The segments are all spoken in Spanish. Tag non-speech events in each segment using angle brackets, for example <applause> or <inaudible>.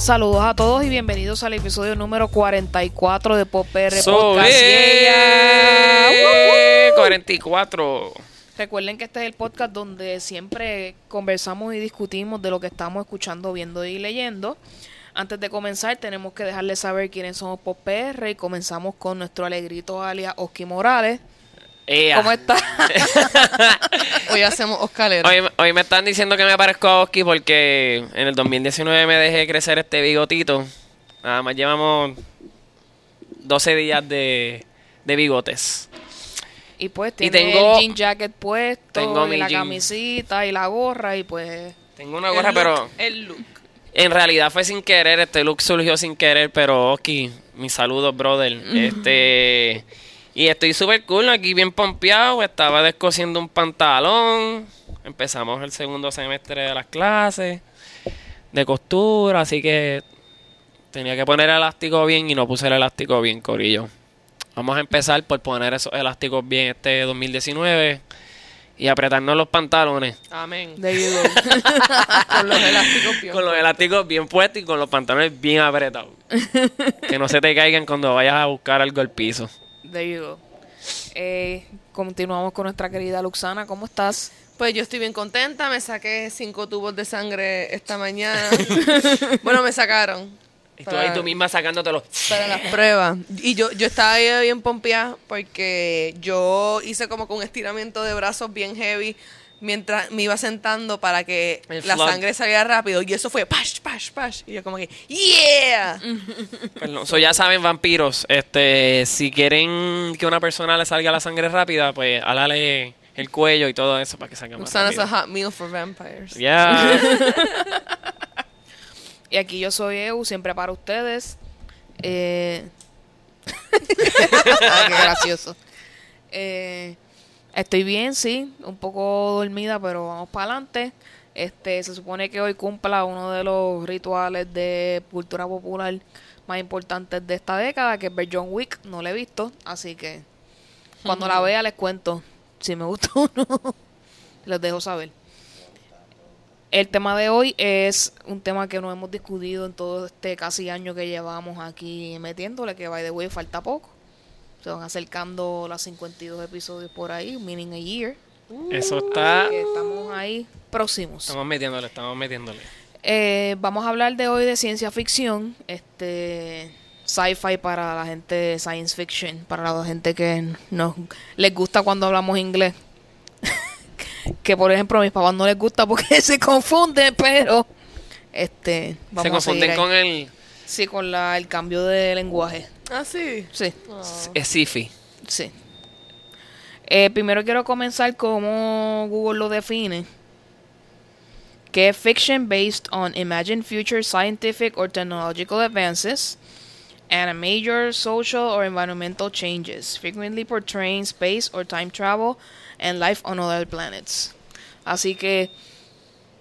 Saludos a todos y bienvenidos al episodio número 44 de Pop PR So, Podcast. eh, Yeah. 44. Recuerden que este es el podcast donde siempre conversamos y discutimos de lo que estamos escuchando, viendo y leyendo. Antes de comenzar, tenemos que dejarles saber quiénes somos Pop PR y comenzamos con nuestro alegrito alias Oski Morales. Ea. ¿Cómo está? <laughs> Hoy hacemos Oscalero. Hoy, hoy me están diciendo que me parezco a Oski porque en el 2019 me dejé crecer este bigotito. Nada más llevamos 12 días de, de bigotes. Y pues Y tiene tengo- el jean jacket puesto, tengo y mi la jean. camisita y la gorra y pues... Tengo una gorra, pero El look. en realidad fue sin querer. Este look surgió sin querer, pero Oski, mis saludos, brother. Este. Y estoy súper cool, aquí bien pompeado. Estaba descosiendo un pantalón. Empezamos el segundo semestre de las clases de costura, así que tenía que poner el elástico bien y no puse el elástico bien, Corillo. Vamos a empezar por poner esos elásticos bien este 2019 y apretarnos los pantalones. Amén. <laughs> Con los elásticos bien. Con los elásticos bien puestos y con los pantalones bien apretados. <laughs> que no se te caigan cuando vayas a buscar algo al piso. There you go. Eh, continuamos con nuestra querida Luxana. ¿Cómo estás? Pues yo estoy bien contenta. Me saqué cinco tubos de sangre esta mañana. <laughs> bueno, me sacaron. Y tú ahí tú misma sacándotelos. Para las pruebas. Y yo, yo estaba ahí bien pompeada porque yo hice como que un estiramiento de brazos bien heavy mientras me iba sentando para que El la flood. sangre saliera rápido. Y eso fue pash, pash, pash. Y yo como que, ¡yeah! <laughs> Perdón. So, ya saben, vampiros, este, si quieren que una persona le salga la sangre rápida, pues álale el cuello y todo eso para que salga más is a rápido. hot meal for vampires. Ya. <laughs> Y aquí yo soy Eu, siempre para ustedes. Eh... <laughs> Ah, qué gracioso. Eh, estoy bien, sí, un poco dormida, pero vamos para adelante. Este, se supone que hoy cumpla uno de los rituales de cultura popular más importantes de esta década, que es ver John Wick. No lo he visto, así que cuando la vea les cuento si me gustó o no. <laughs> Les dejo saber. El tema de hoy es un tema que no hemos discutido en todo este casi año que llevamos aquí metiéndole, que by the way falta poco. Se van acercando los 52 episodios por ahí, meaning a year. Eso está. Que estamos ahí próximos. Estamos metiéndole, estamos metiéndole. Eh, vamos a hablar de hoy de ciencia ficción, este sci-fi para la gente science fiction, para la gente que nos les gusta cuando hablamos inglés. <laughs> que por ejemplo a mis papás no les gusta porque <laughs> se confunden, pero este vamos Se a confunden ahí. con el. Sí con la, el cambio de lenguaje. Ah, sí. Sí. Es Sifi. Sí. Eh, primero quiero comenzar como Google lo define. Que es fiction based on imagined future scientific or technological advances and a major social or environmental changes, frequently portraying space or time travel and life on other planets. Así que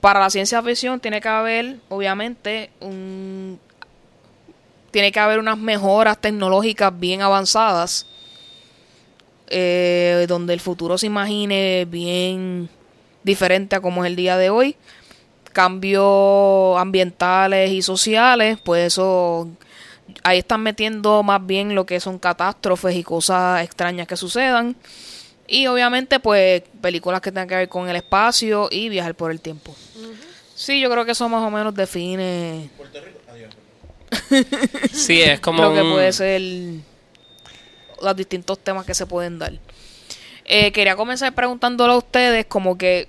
para la ciencia ficción tiene que haber, obviamente, un tiene que haber unas mejoras tecnológicas bien avanzadas eh, donde el futuro se imagine bien diferente a como es el día de hoy. Cambios ambientales y sociales, pues eso ahí están metiendo más bien lo que son catástrofes y cosas extrañas que sucedan. Y obviamente, pues, películas que tengan que ver con el espacio y viajar por el tiempo. Sí, yo creo que eso más o menos define Sí, es <laughs> como. lo que un- puede ser los distintos temas que se pueden dar. Eh, quería comenzar preguntándole a ustedes como que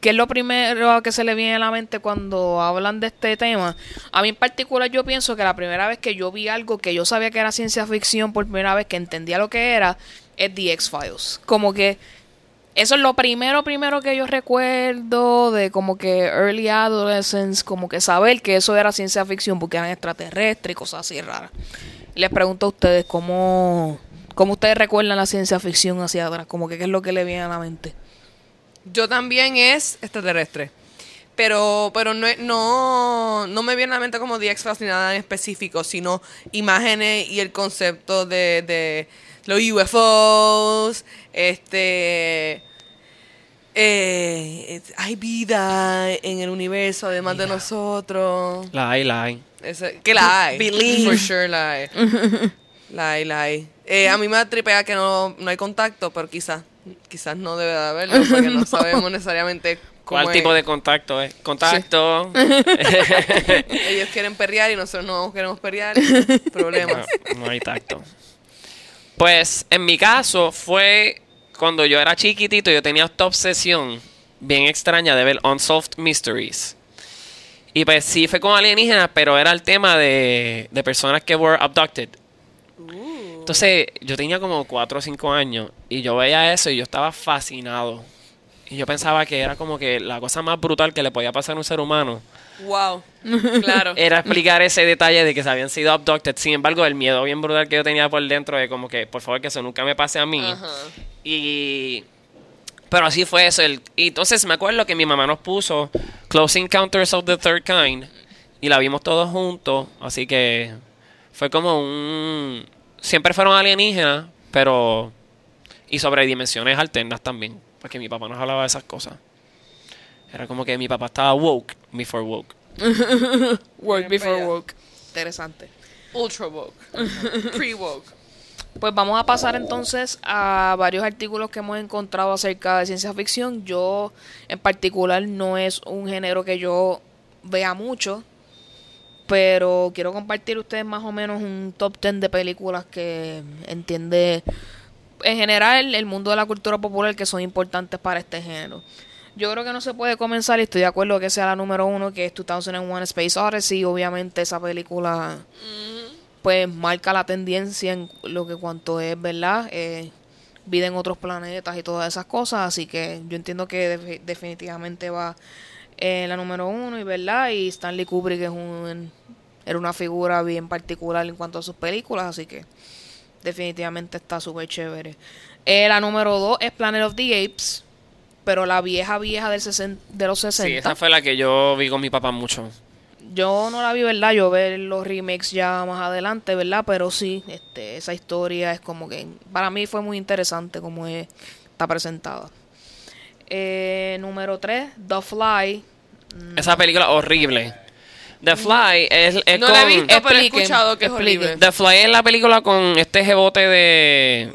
qué es lo primero que se le viene a la mente cuando hablan de este tema. A mí en particular yo pienso que la primera vez que yo vi algo que yo sabía que era ciencia ficción por primera vez que entendía lo que era es The X-Files. Como que eso es lo primero, primero que yo recuerdo de como que early adolescence, como que saber que eso era ciencia ficción porque eran extraterrestres y cosas así raras. Les pregunto a ustedes cómo, cómo ustedes recuerdan la ciencia ficción hacia atrás, como que qué es lo que le viene a la mente. Yo también es extraterrestre. Pero, pero no, no, no me viene a la mente como The X-Files ni nada en específico, sino imágenes y el concepto de, de los UFOs, este Eh, hay vida en el universo además de nosotros. La hay, la hay. Que la hay. Believe. For sure la hay. <laughs> La hay, la hay. Eh, a mí me tripea que no, no hay contacto, pero quizás quizás no debe de haberlo <laughs> porque no sabemos necesariamente cómo ¿Cuál es. tipo de contacto es? Contacto. <laughs> Ellos quieren perrear y nosotros no queremos perrear. Problemas. No, no hay tacto. Pues en mi caso fue cuando yo era chiquitito, yo tenía esta obsesión bien extraña de ver Unsolved Mysteries. Y pues sí fue con alienígenas, pero era el tema de, de personas que were abducted. Entonces yo tenía como 4 o 5 años y yo veía eso y yo estaba fascinado. Y yo pensaba que era como que la cosa más brutal que le podía pasar a un ser humano Wow. <laughs> Claro. era explicar ese detalle de que se habían sido abducted. Sin embargo, el miedo bien brutal que yo tenía por dentro de como que, por favor, que eso nunca me pase a mí. Ajá. Y... Pero así fue eso. El... Y entonces me acuerdo que mi mamá nos puso Close Encounters of the Third Kind y la vimos todos juntos. Así que fue como un... Siempre fueron alienígenas, pero... Y sobre dimensiones alternas también. Porque mi papá nos hablaba de esas cosas. Era como que mi papá estaba woke before woke. <laughs> Work Bien before work. Interesante. Ultra woke. Pre woke. Pues vamos a pasar entonces a varios artículos que hemos encontrado acerca de ciencia ficción. Yo, en particular, no es un género que yo vea mucho, pero quiero compartir ustedes más o menos un top 10 de películas que entiende en general el mundo de la cultura popular que son importantes para este género. Yo creo que no se puede comenzar y estoy de acuerdo que sea la número uno, que es 2001 Space Odyssey. Obviamente esa película pues marca la tendencia en lo que cuanto es, ¿verdad? Eh, vida en otros planetas y todas esas cosas, así que yo entiendo que defi- definitivamente va en la número uno, y ¿verdad? Y Stanley Kubrick es un, era una figura bien particular en cuanto a sus películas, así que definitivamente está súper chévere. Eh, la número dos es Planet of the Apes, pero la vieja vieja del sesen- de los 60. Sí, esa fue la que yo vi con mi papá mucho. Yo no la vi, ¿verdad? Yo ver los remakes ya más adelante, ¿verdad? Pero sí, este, esa historia es como que para mí fue muy interesante como es- está presentada. Eh, número 3, The Fly. Esa película horrible. The Fly es, es No con... la he visto, pero he escuchado que es expliquen. horrible. The Fly es la película con este jebote de...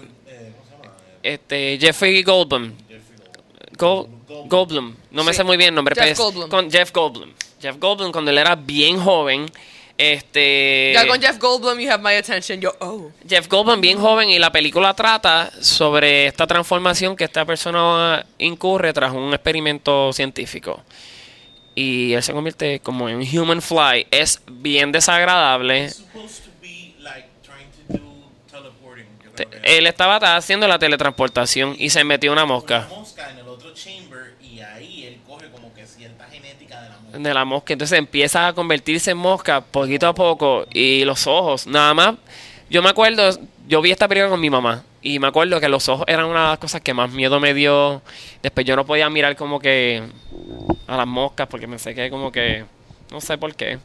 Este, Jeffrey Goldblum. Gol- Goldblum. No me Sí. sé muy bien el nombre. Jeff pero es Goldblum. Con Jeff Goldblum. Jeff Goldblum cuando él era bien joven. Este... Ya con Jeff Goldblum, you have my attention. Yo, oh. Jeff Goldblum bien joven y la película trata sobre esta transformación que esta persona incurre tras un experimento científico. Y él se convierte como en un human fly. Es bien desagradable. Él estaba haciendo la teletransportación y se metió una una mosca. mosca en el otro chamber y ahí él coge como que cierta genética de la mosca. Entonces empieza a convertirse en mosca poquito a poco. Y los ojos, nada más. Yo me acuerdo, yo vi esta película con mi mamá. Y me acuerdo que los ojos eran una de las cosas que más miedo me dio. Después yo no podía mirar como que a las moscas porque pensé que como que... No sé por qué.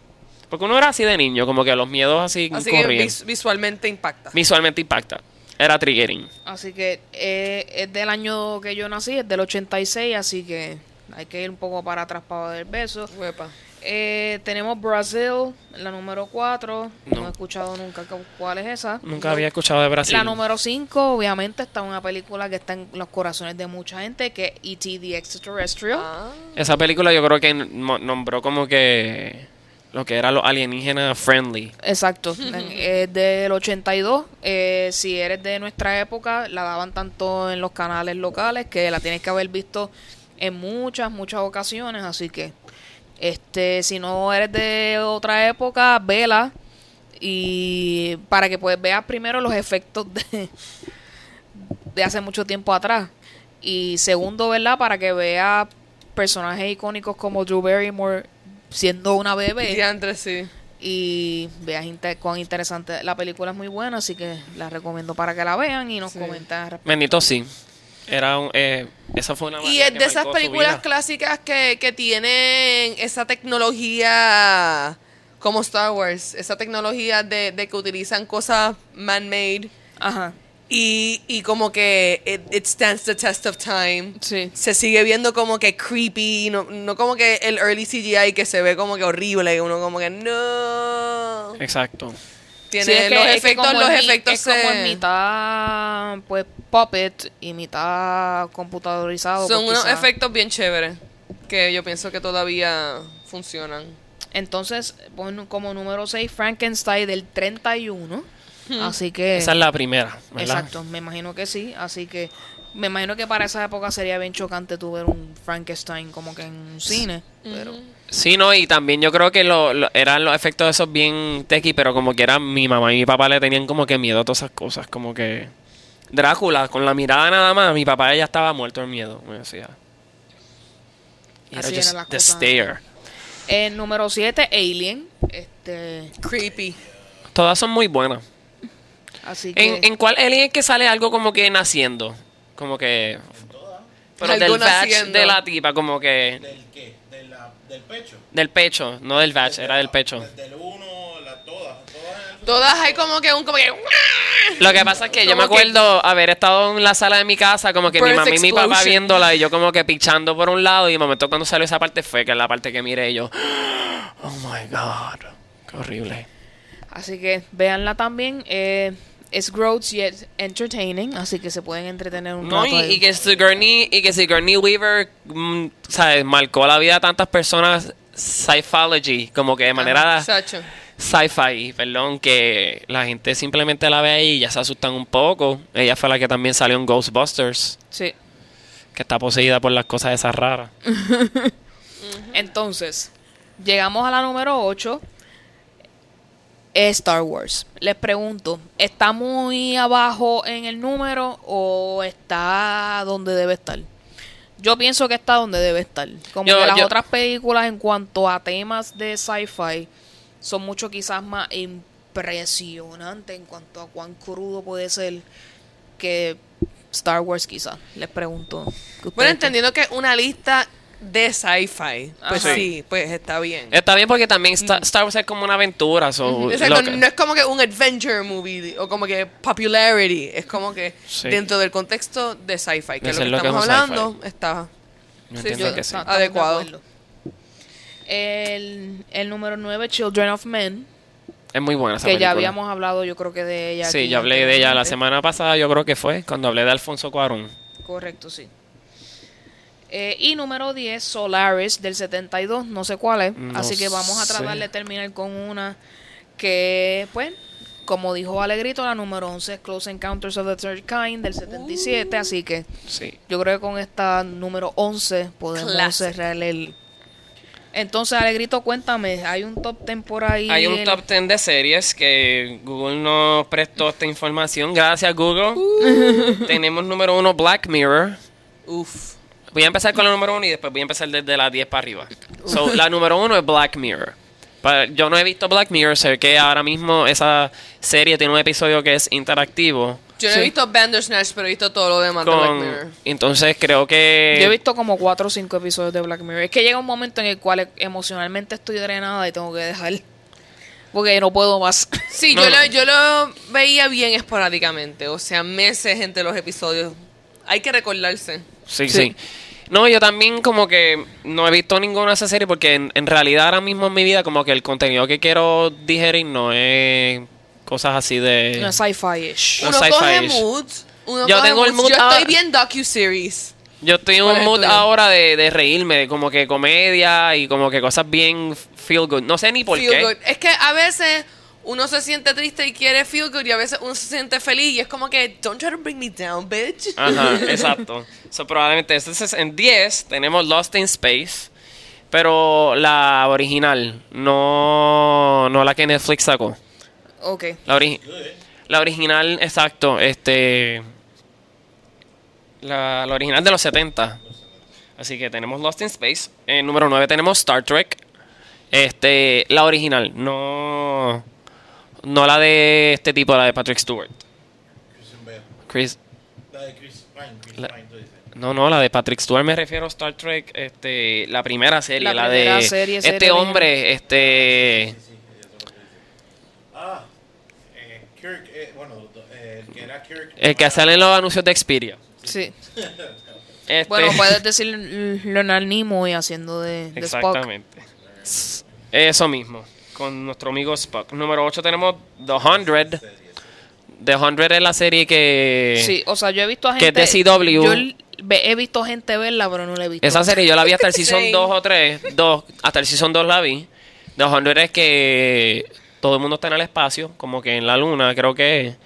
Porque uno era así de niño, como que los miedos así, Así que corrían. visualmente impacta. Visualmente impacta. Era triggering. Así que eh, es del año que yo nací, es del 86, así que hay que ir un poco para atrás para ver beso. Huepa. Eh, tenemos Brazil, la número 4. No. No. he escuchado nunca cu- cuál es esa. Nunca había escuchado de Brasil. La número 5, obviamente, está una película que está en los corazones de mucha gente, que es E.T. the Extraterrestrial. Ah. Esa película yo creo que nombró como que lo que era los alienígenas friendly. Exacto, <laughs> es del 82. Eh, si eres de nuestra época, la daban tanto en los canales locales que la tienes que haber visto en muchas, muchas ocasiones. Así que, este, si no eres de otra época, vela. Y para que pues veas primero los efectos de, de hace mucho tiempo atrás. Y segundo, ¿verdad? Para que veas personajes icónicos como Drew Barrymore siendo una bebé Diantre, sí. y veas cuán interesante la película es muy buena así que la recomiendo para que la vean y nos Sí. Bendito sí. Era un, eh, esa fue una Y es de esas películas clásicas que, que tienen esa tecnología como Star Wars, esa tecnología de, de que utilizan cosas man-made Ajá. Y, y como que it, it stands the test of time. Sí. Se sigue viendo como que creepy, no, no como que el early CGI que se ve como que horrible, que uno como que no. Exacto. Tiene Sí, es que- los es efectos, como los en mi- efectos es como en mitad pues puppet y mitad computadorizado. son pues, unos quizá- efectos bien chéveres que yo pienso que todavía funcionan. Entonces, pon como número 6 Frankenstein del 31. Así que Esa es la primera, ¿verdad? Exacto, me imagino que sí, así que me imagino que para esa época sería bien chocante tu ver un Frankenstein como que en un cine, pero Sí, no, y también yo creo que lo, lo- eran los efectos esos bien techy, pero como que era mi mamá y mi papá le tenían como que miedo a todas esas cosas, como que Drácula, con la mirada nada más, mi papá ya estaba muerto de miedo, me decía. Y era Así eran las the stare. el número 7 Alien, este, Creepy. Todas son muy buenas. así que ¿En, ¿En cuál alien es que sale algo como que naciendo? Como que... Pero del batch naciendo. de la tipa, como que... ¿Del qué? ¿De la- ¿Del pecho? Del pecho, no del batch, era del pecho. Del uno, la, todas, todas. Todas hay como que un como que Lo que pasa es que yo me que- acuerdo haber estado en la sala de mi casa, como que mi mamá y mi papá viéndola y yo como que pichando por un lado y de momento cuando salió esa parte fue que es la parte que miré y yo, <gasps> oh my god, qué horrible. así que véanla también, eh, es gross yet entertaining, así que se pueden entretener un No, y, rato y que Sigourney, y que Sigourney Weaver, mm, ¿sabes? Marcó la vida de tantas personas sci-fology, como que de manera sci-fi, perdón, que la gente simplemente la ve ahí y ya se asustan un poco. Ella fue la que también salió en Ghostbusters, Sí. que está poseída por las cosas esas raras. <laughs> Entonces, llegamos a la número 8. Star Wars. Les pregunto, ¿está muy abajo en el número o está donde debe estar? Yo pienso que está donde debe estar. Como Yo- que las yo- otras películas en cuanto a temas de sci-fi son mucho quizás más impresionantes en cuanto a cuán crudo puede ser que Star Wars quizás. Les pregunto. ¿qué Bueno, entendiendo que una lista de sci-fi, pues Ajá. sí, pues está bien. Está bien porque también Sta- Star Wars es como una aventura. so, Exacto, que- no es como que un adventure movie o como que popularity, es como que Sí. dentro del contexto de sci-fi, que es lo que es lo que estamos es un hablando, está Yo sí, sí. que sí. Adecuado. El, el número 9, Children of Men, Es muy buena esa que ya película. habíamos hablado yo creo que de ella. Sí, aquí yo hablé de ella la semana pasada, yo creo que fue, cuando hablé de Alfonso Cuarón. Correcto, sí. Eh, y número 10, Solaris del 72, no sé cuál es. No así que vamos a tratar sé. de terminar con una que, pues, como dijo Alegrito, la número 11 es Close Encounters of the Third Kind del 77. Así que Sí. yo creo que con esta número 11 podemos Classic. cerrar el... Entonces, Alegrito, cuéntame, hay un top 10 por ahí. Hay un top 10 de series que Google nos prestó esta información. Gracias, Google. Uh. <laughs> Tenemos número uno, Black Mirror. Uf. Voy a empezar con la número uno y después voy a empezar desde la 10 para arriba. So, la número uno es Black Mirror. Yo no he visto Black Mirror, sé que ahora mismo esa serie tiene un episodio que es interactivo. Yo no Sí. he visto Bandersnatch, pero he visto todo lo demás de Black Mirror. entonces creo que... Yo he visto como 4 o 5 episodios de Black Mirror. Es que llega un momento en el cual emocionalmente estoy drenada y tengo que dejar. Porque no puedo más. Sí, No, yo, no. Lo, yo lo veía bien esporádicamente, o sea, meses entre los episodios. Hay que recordarse. Sí, Sí. sí. No, yo también como que no he visto ninguna de esas series porque en, en realidad ahora mismo en mi vida como que el contenido que quiero digerir no es cosas así de... No sci-fi-ish. No, Uno sci-fi coge moods. Uno Yo coge tengo el mood Yo ahora- estoy bien docu-series. Yo estoy en ¿Cuál un mood ahora de, de reírme, de como que comedia y como que cosas bien feel good. No sé ni por Feel qué. good. Es que a veces uno se siente triste y quiere feel good y a veces uno se siente feliz y es como que, don't try to bring me down, bitch. Ajá, <laughs> exacto. So, probablemente este es en 10 tenemos Lost in Space, pero la original, no, no la que Netflix sacó. Ok. La, ori- la original, exacto, este... La, la original de los 70. Así que tenemos Lost in Space. En número 9 tenemos Star Trek. Este, la original, no... No la de este tipo, la de Patrick Stewart. Christian Bale. Chris... La de Chris Pine, Chris La- Pine, tú dices. No, no, la de Patrick Stewart me refiero a Star Trek, este, la primera serie, La la, primera de serie, este serie hombre, este, Sí, lo que dices. Ah, eh, Kirk, eh, bueno, eh, el que era Kirk. El que sale en los anuncios de Xperia. Sí. <laughs> Este, Bueno, puedes decir Leonard Nimoy haciendo de, de Spock. Exactamente. Eso mismo. Con nuestro amigo Spock. Número 8 tenemos The 100. The 100 es la serie que... Sí, o sea, yo he visto a Que gente... es de CW. Yo he visto gente verla, pero no la he visto. Esa serie yo la vi hasta el <laughs> season Same. 2 o 3. 2, hasta el season 2 la vi. The 100 es que todo el mundo está en el espacio, como que en la luna, creo que es.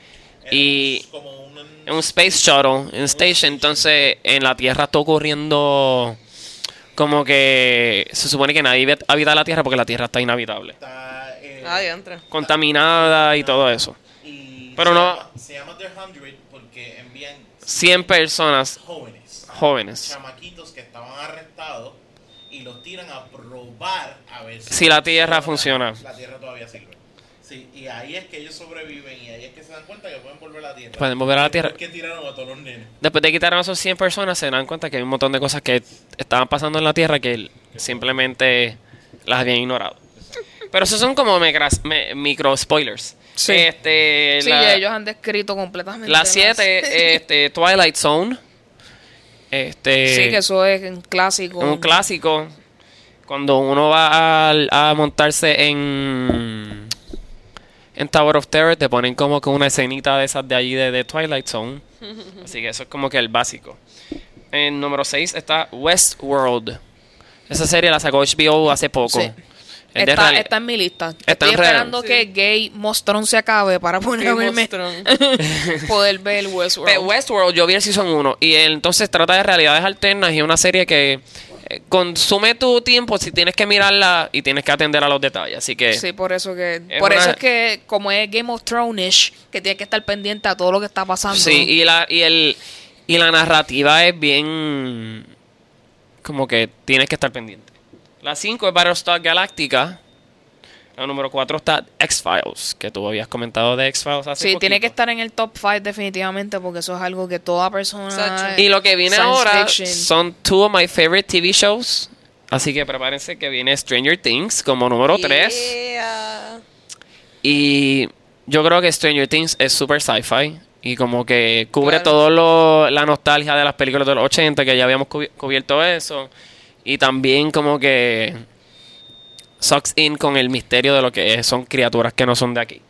Y Es como un. en un space shuttle, en station, entonces en la Tierra está ocurriendo como que se supone que nadie habita- la Tierra porque la Tierra está inhabitable. Está, eh, Ah. Contaminada y todo eso. y Pero se no- llama- se llama The 100 porque envían 100 personas jóvenes. jóvenes. chamaquitos que estaban arrestados y los tiran a probar a ver Si la Tierra funciona. La Tierra todavía sirve. Sí, y ahí es que ellos sobreviven y ahí es que se dan cuenta que pueden volver a la Tierra. Pueden volver a la Tierra. ¿Por qué tiraron a todos los nenes? Después de quitar a esos 100 personas, se dan cuenta que hay un montón de cosas que estaban pasando en la Tierra que simplemente las habían ignorado. Pero esos son como micras- me- micro spoilers. Sí. Este, Sí, la, ellos han descrito completamente. la las- <laughs> 7, este, Twilight Zone. Este, Sí, que eso es un clásico. un clásico. Cuando uno va a, a montarse en en Tower of Terror, te ponen como que una escenita de esas de allí de, de Twilight Zone. <laughs> Así que eso es como que el básico. En número 6 está Westworld. Esa serie la sacó HBO hace poco. Sí. Es Está, en mi lista. Está Estoy esperando Sí. que Gay Mostrón se acabe para ponerme <laughs> poder ver Westworld. Pe- Westworld, yo vi el Season 1 y entonces trata de realidades alternas y es una serie que consume tu tiempo si tienes que mirarla y tienes que atender a los detalles. Así que Sí, por eso que Es por una- eso es que como es Game of Thrones que tiene que estar pendiente a todo lo que está pasando. Sí, y la, y el y la narrativa es bien como que tienes que estar pendiente. La 5 es Battlestar Galactica. La número 4 está X-Files, que tú habías comentado de X-Files hace Sí, tiene que estar en el top 5 definitivamente porque eso es algo que toda persona. Y lo que viene ahora fiction. son two of my favorite TV shows. Así que prepárense que viene Stranger Things como número 3. Yeah. Y yo creo que Stranger Things es super sci-fi. Y como que cubre Claro. todo lo, la nostalgia de las películas de los 80, que ya habíamos cubi- cubierto eso. Y también como que sucks in con el misterio de lo que es- son criaturas que no son de aquí.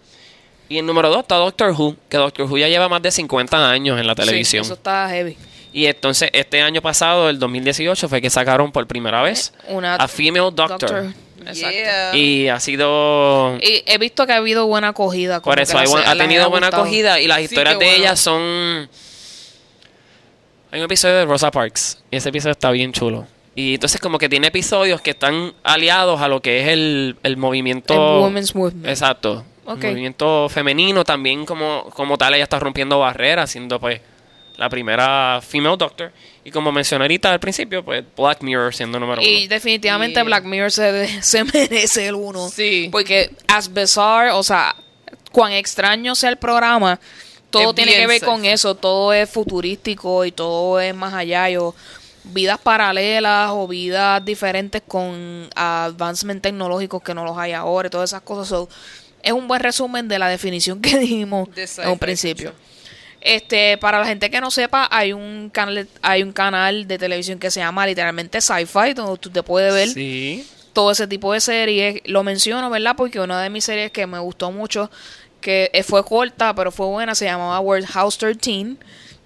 Y en número 2 está Doctor Who, que Doctor Who ya lleva más de 50 años en la Sí, televisión. eso está heavy. Y entonces este año pasado, el 2018, fue que sacaron por primera vez Una a Female Doctor. Exacto. Yeah. Y ha sido... Y he visto que ha habido buena acogida. como Por eso hay ha tenido buena gustado. acogida y las Sí, historias de bueno. ellas son... Hay un episodio de Rosa Parks y ese episodio está bien chulo. Y entonces como que tiene episodios que están aliados a lo que es el, el movimiento... El women's movement. Exacto. El movimiento femenino también como, como tal ella está rompiendo barreras, siendo pues la primera female doctor. Y como mencioné ahorita al principio, pues Black Mirror siendo número Y uno. definitivamente Y- Black Mirror se, <laughs> se merece el uno. Sí. Porque as bizarre, o sea, cuán extraño sea el programa, todo Es tiene que ver con eso. Todo es futurístico y todo es más allá. Yo, vidas paralelas o vidas diferentes con advancement tecnológicos que no los hay ahora y todas esas cosas. So, es un buen resumen de la definición que <laughs> dijimos en un principio. Este, para la gente que no sepa, hay un canal, hay un canal de televisión que se llama literalmente Sci-Fi, donde tú te puedes ver Sí. todo ese tipo de series. Lo menciono, ¿verdad? Porque una de mis series que me gustó mucho, que fue corta, pero fue buena, se llamaba World House 13,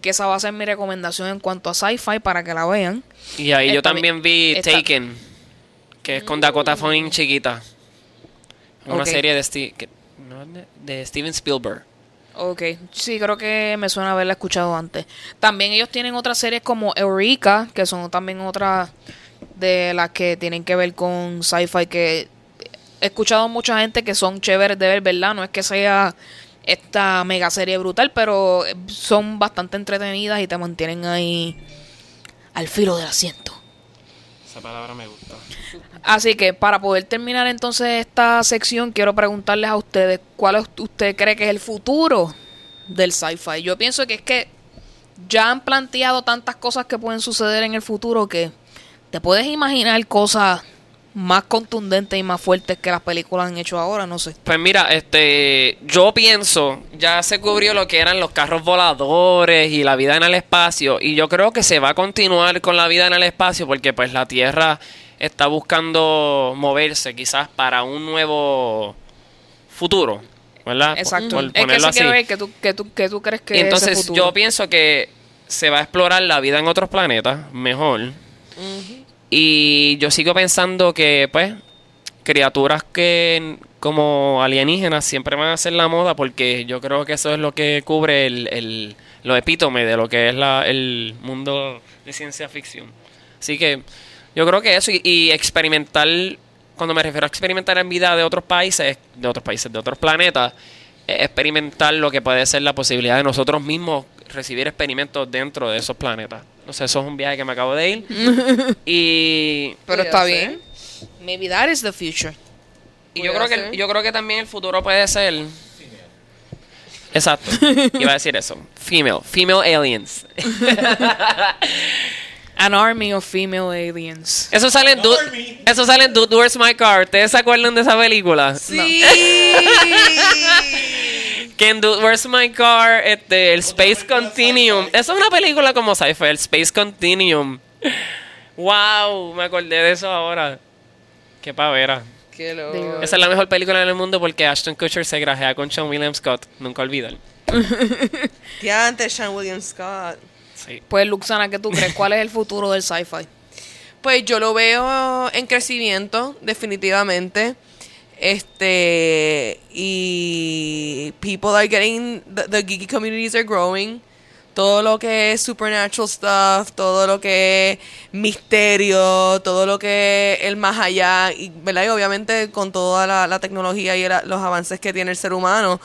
que esa va a ser mi recomendación en cuanto a sci-fi para que la vean. Y ahí yo también vi- esta- Taken, que es con Dakota Fanning chiquita. Una serie de, Sti- que- no, de- de Steven Spielberg. Ok, sí, creo que me suena haberla escuchado antes. También ellos tienen otras series como Eureka, que son también otras de las que tienen que ver con sci-fi, que he escuchado mucha gente que son chéveres de ver, ¿verdad? No es que sea esta mega serie brutal, pero son bastante entretenidas y te mantienen ahí al filo del asiento. Esa palabra me gusta. Así que para poder terminar entonces esta sección, quiero preguntarles a ustedes cuál es- usted cree que es el futuro del sci-fi. Yo pienso que es que ya han planteado tantas cosas que pueden suceder en el futuro que te puedes imaginar cosas más contundentes y más fuertes que las películas han hecho ahora, no sé. Pues mira, este, yo pienso, ya se cubrió lo que eran los carros voladores y la vida en el espacio, y yo creo que se va a continuar con la vida en el espacio porque pues la Tierra está buscando moverse quizás para un nuevo futuro, ¿verdad? Exacto. Por es que ponerlo eso así. quiero ver que tú, que tú, que tú crees que Y entonces yo pienso que se va a explorar la vida en otros planetas mejor. Y yo sigo pensando que, pues, criaturas que como alienígenas siempre van a ser la moda porque yo creo que eso es lo que cubre el, el- lo epítome de lo que es la, el mundo de ciencia ficción. Así que yo creo que eso y, y experimentar, cuando me refiero a experimentar en vida de otros países, de otros países, de otros planetas, experimentar lo que puede ser la posibilidad de nosotros mismos recibir experimentos dentro de esos planetas. No sé, eso es un viaje que me acabo de ir. <laughs> y Pero está ser. bien. Maybe that is the future. y yo creo que yo creo que también el futuro puede ser Exacto. Iba a decir eso. Female, female aliens. <laughs> An army of female aliens. Eso sale en Dude, eso sale en Dude, Where's My Car. ¿Ustedes se acuerdan de esa película? Sí. Que <laughs> en Dude, Where's My Car, este, el Space Continuum. Eso es una película como sci-fi, el Space Continuum. Wow, me acordé de eso ahora. Qué pavera. Qué loco. Esa es la mejor película en el mundo porque Ashton Kutcher se grajea con Sean William Scott. Nunca olvidan. Diante <laughs> Sean William Scott. Sí. Pues, Luxana, ¿qué tú crees? ¿Cuál es el futuro del sci-fi? Pues yo lo veo en crecimiento, definitivamente. Este y people are getting the, the geeky communities are growing. Todo lo que es supernatural stuff, todo lo que es misterio, todo lo que es el más allá, y, ¿verdad? y obviamente con toda la, la tecnología y los avances que tiene el ser humano,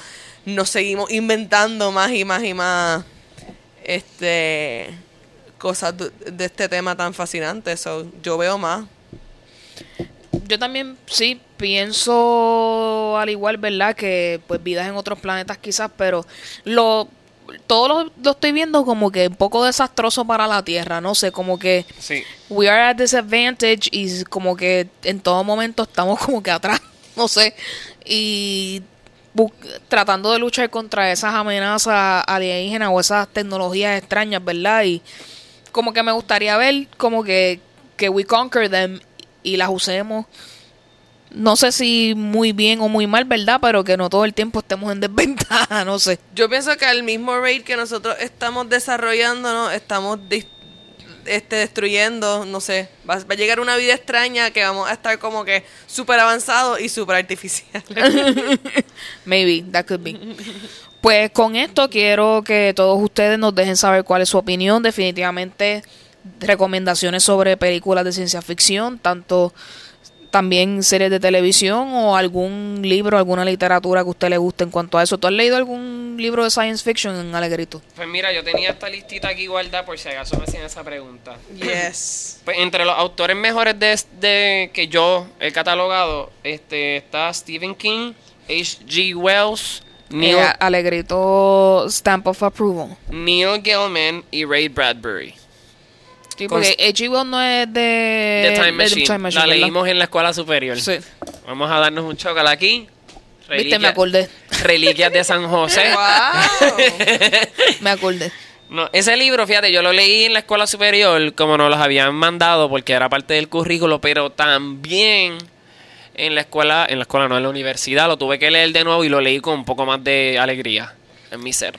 nos seguimos inventando más y más y más este cosas de este tema tan fascinante. So, yo veo más. Yo también sí pienso al igual, ¿verdad? Que pues vidas en otros planetas quizás, pero lo todo lo, lo estoy viendo como que un poco desastroso para la Tierra, no sé, como que Sí. we are at disadvantage y como que en todo momento estamos como que atrás, <laughs> no sé, y tratando de luchar contra esas amenazas alienígenas o esas tecnologías extrañas, ¿verdad? Y como que me gustaría ver como que, que we conquer them y las usemos. No sé si muy bien o muy mal, ¿verdad? Pero que no todo el tiempo estemos en desventaja, <laughs> no sé. Yo pienso que al mismo rate que nosotros estamos desarrollando, ¿no? estamos este, destruyendo, no sé, va, va a llegar una vida extraña que vamos a estar como que súper avanzados y súper artificiales. <laughs> Maybe, that could be. Pues con esto quiero que todos ustedes nos dejen saber cuál es su opinión. Definitivamente recomendaciones sobre películas de ciencia ficción, tanto también series de televisión o algún libro, alguna literatura que a usted le guste en cuanto a eso. ¿Tú has leído algún libro de science fiction en Alegrito? Pues mira, yo tenía esta listita aquí guardada por si acaso me hacían esa pregunta. yes. <laughs> Pues entre los autores mejores de, de- que yo he catalogado, este está Stephen King, H.G. Wells, Neil, Eh, Alegrito Stamp of Approval. Neil Gaiman y Ray Bradbury. Sí, porque HBO no es de, The Time de Machine. la ¿verdad? leímos en la escuela superior. Sí. Vamos a darnos un chocal aquí. Viste, me acordé. Reliquias de San José. <laughs> Wow. <laughs> Me acordé. No, ese libro, fíjate, yo lo leí en la escuela superior como nos los habían mandado porque era parte del currículo, pero también en la escuela, en la escuela no, en la universidad lo tuve que leer de nuevo y lo leí con un poco más de alegría en mi ser.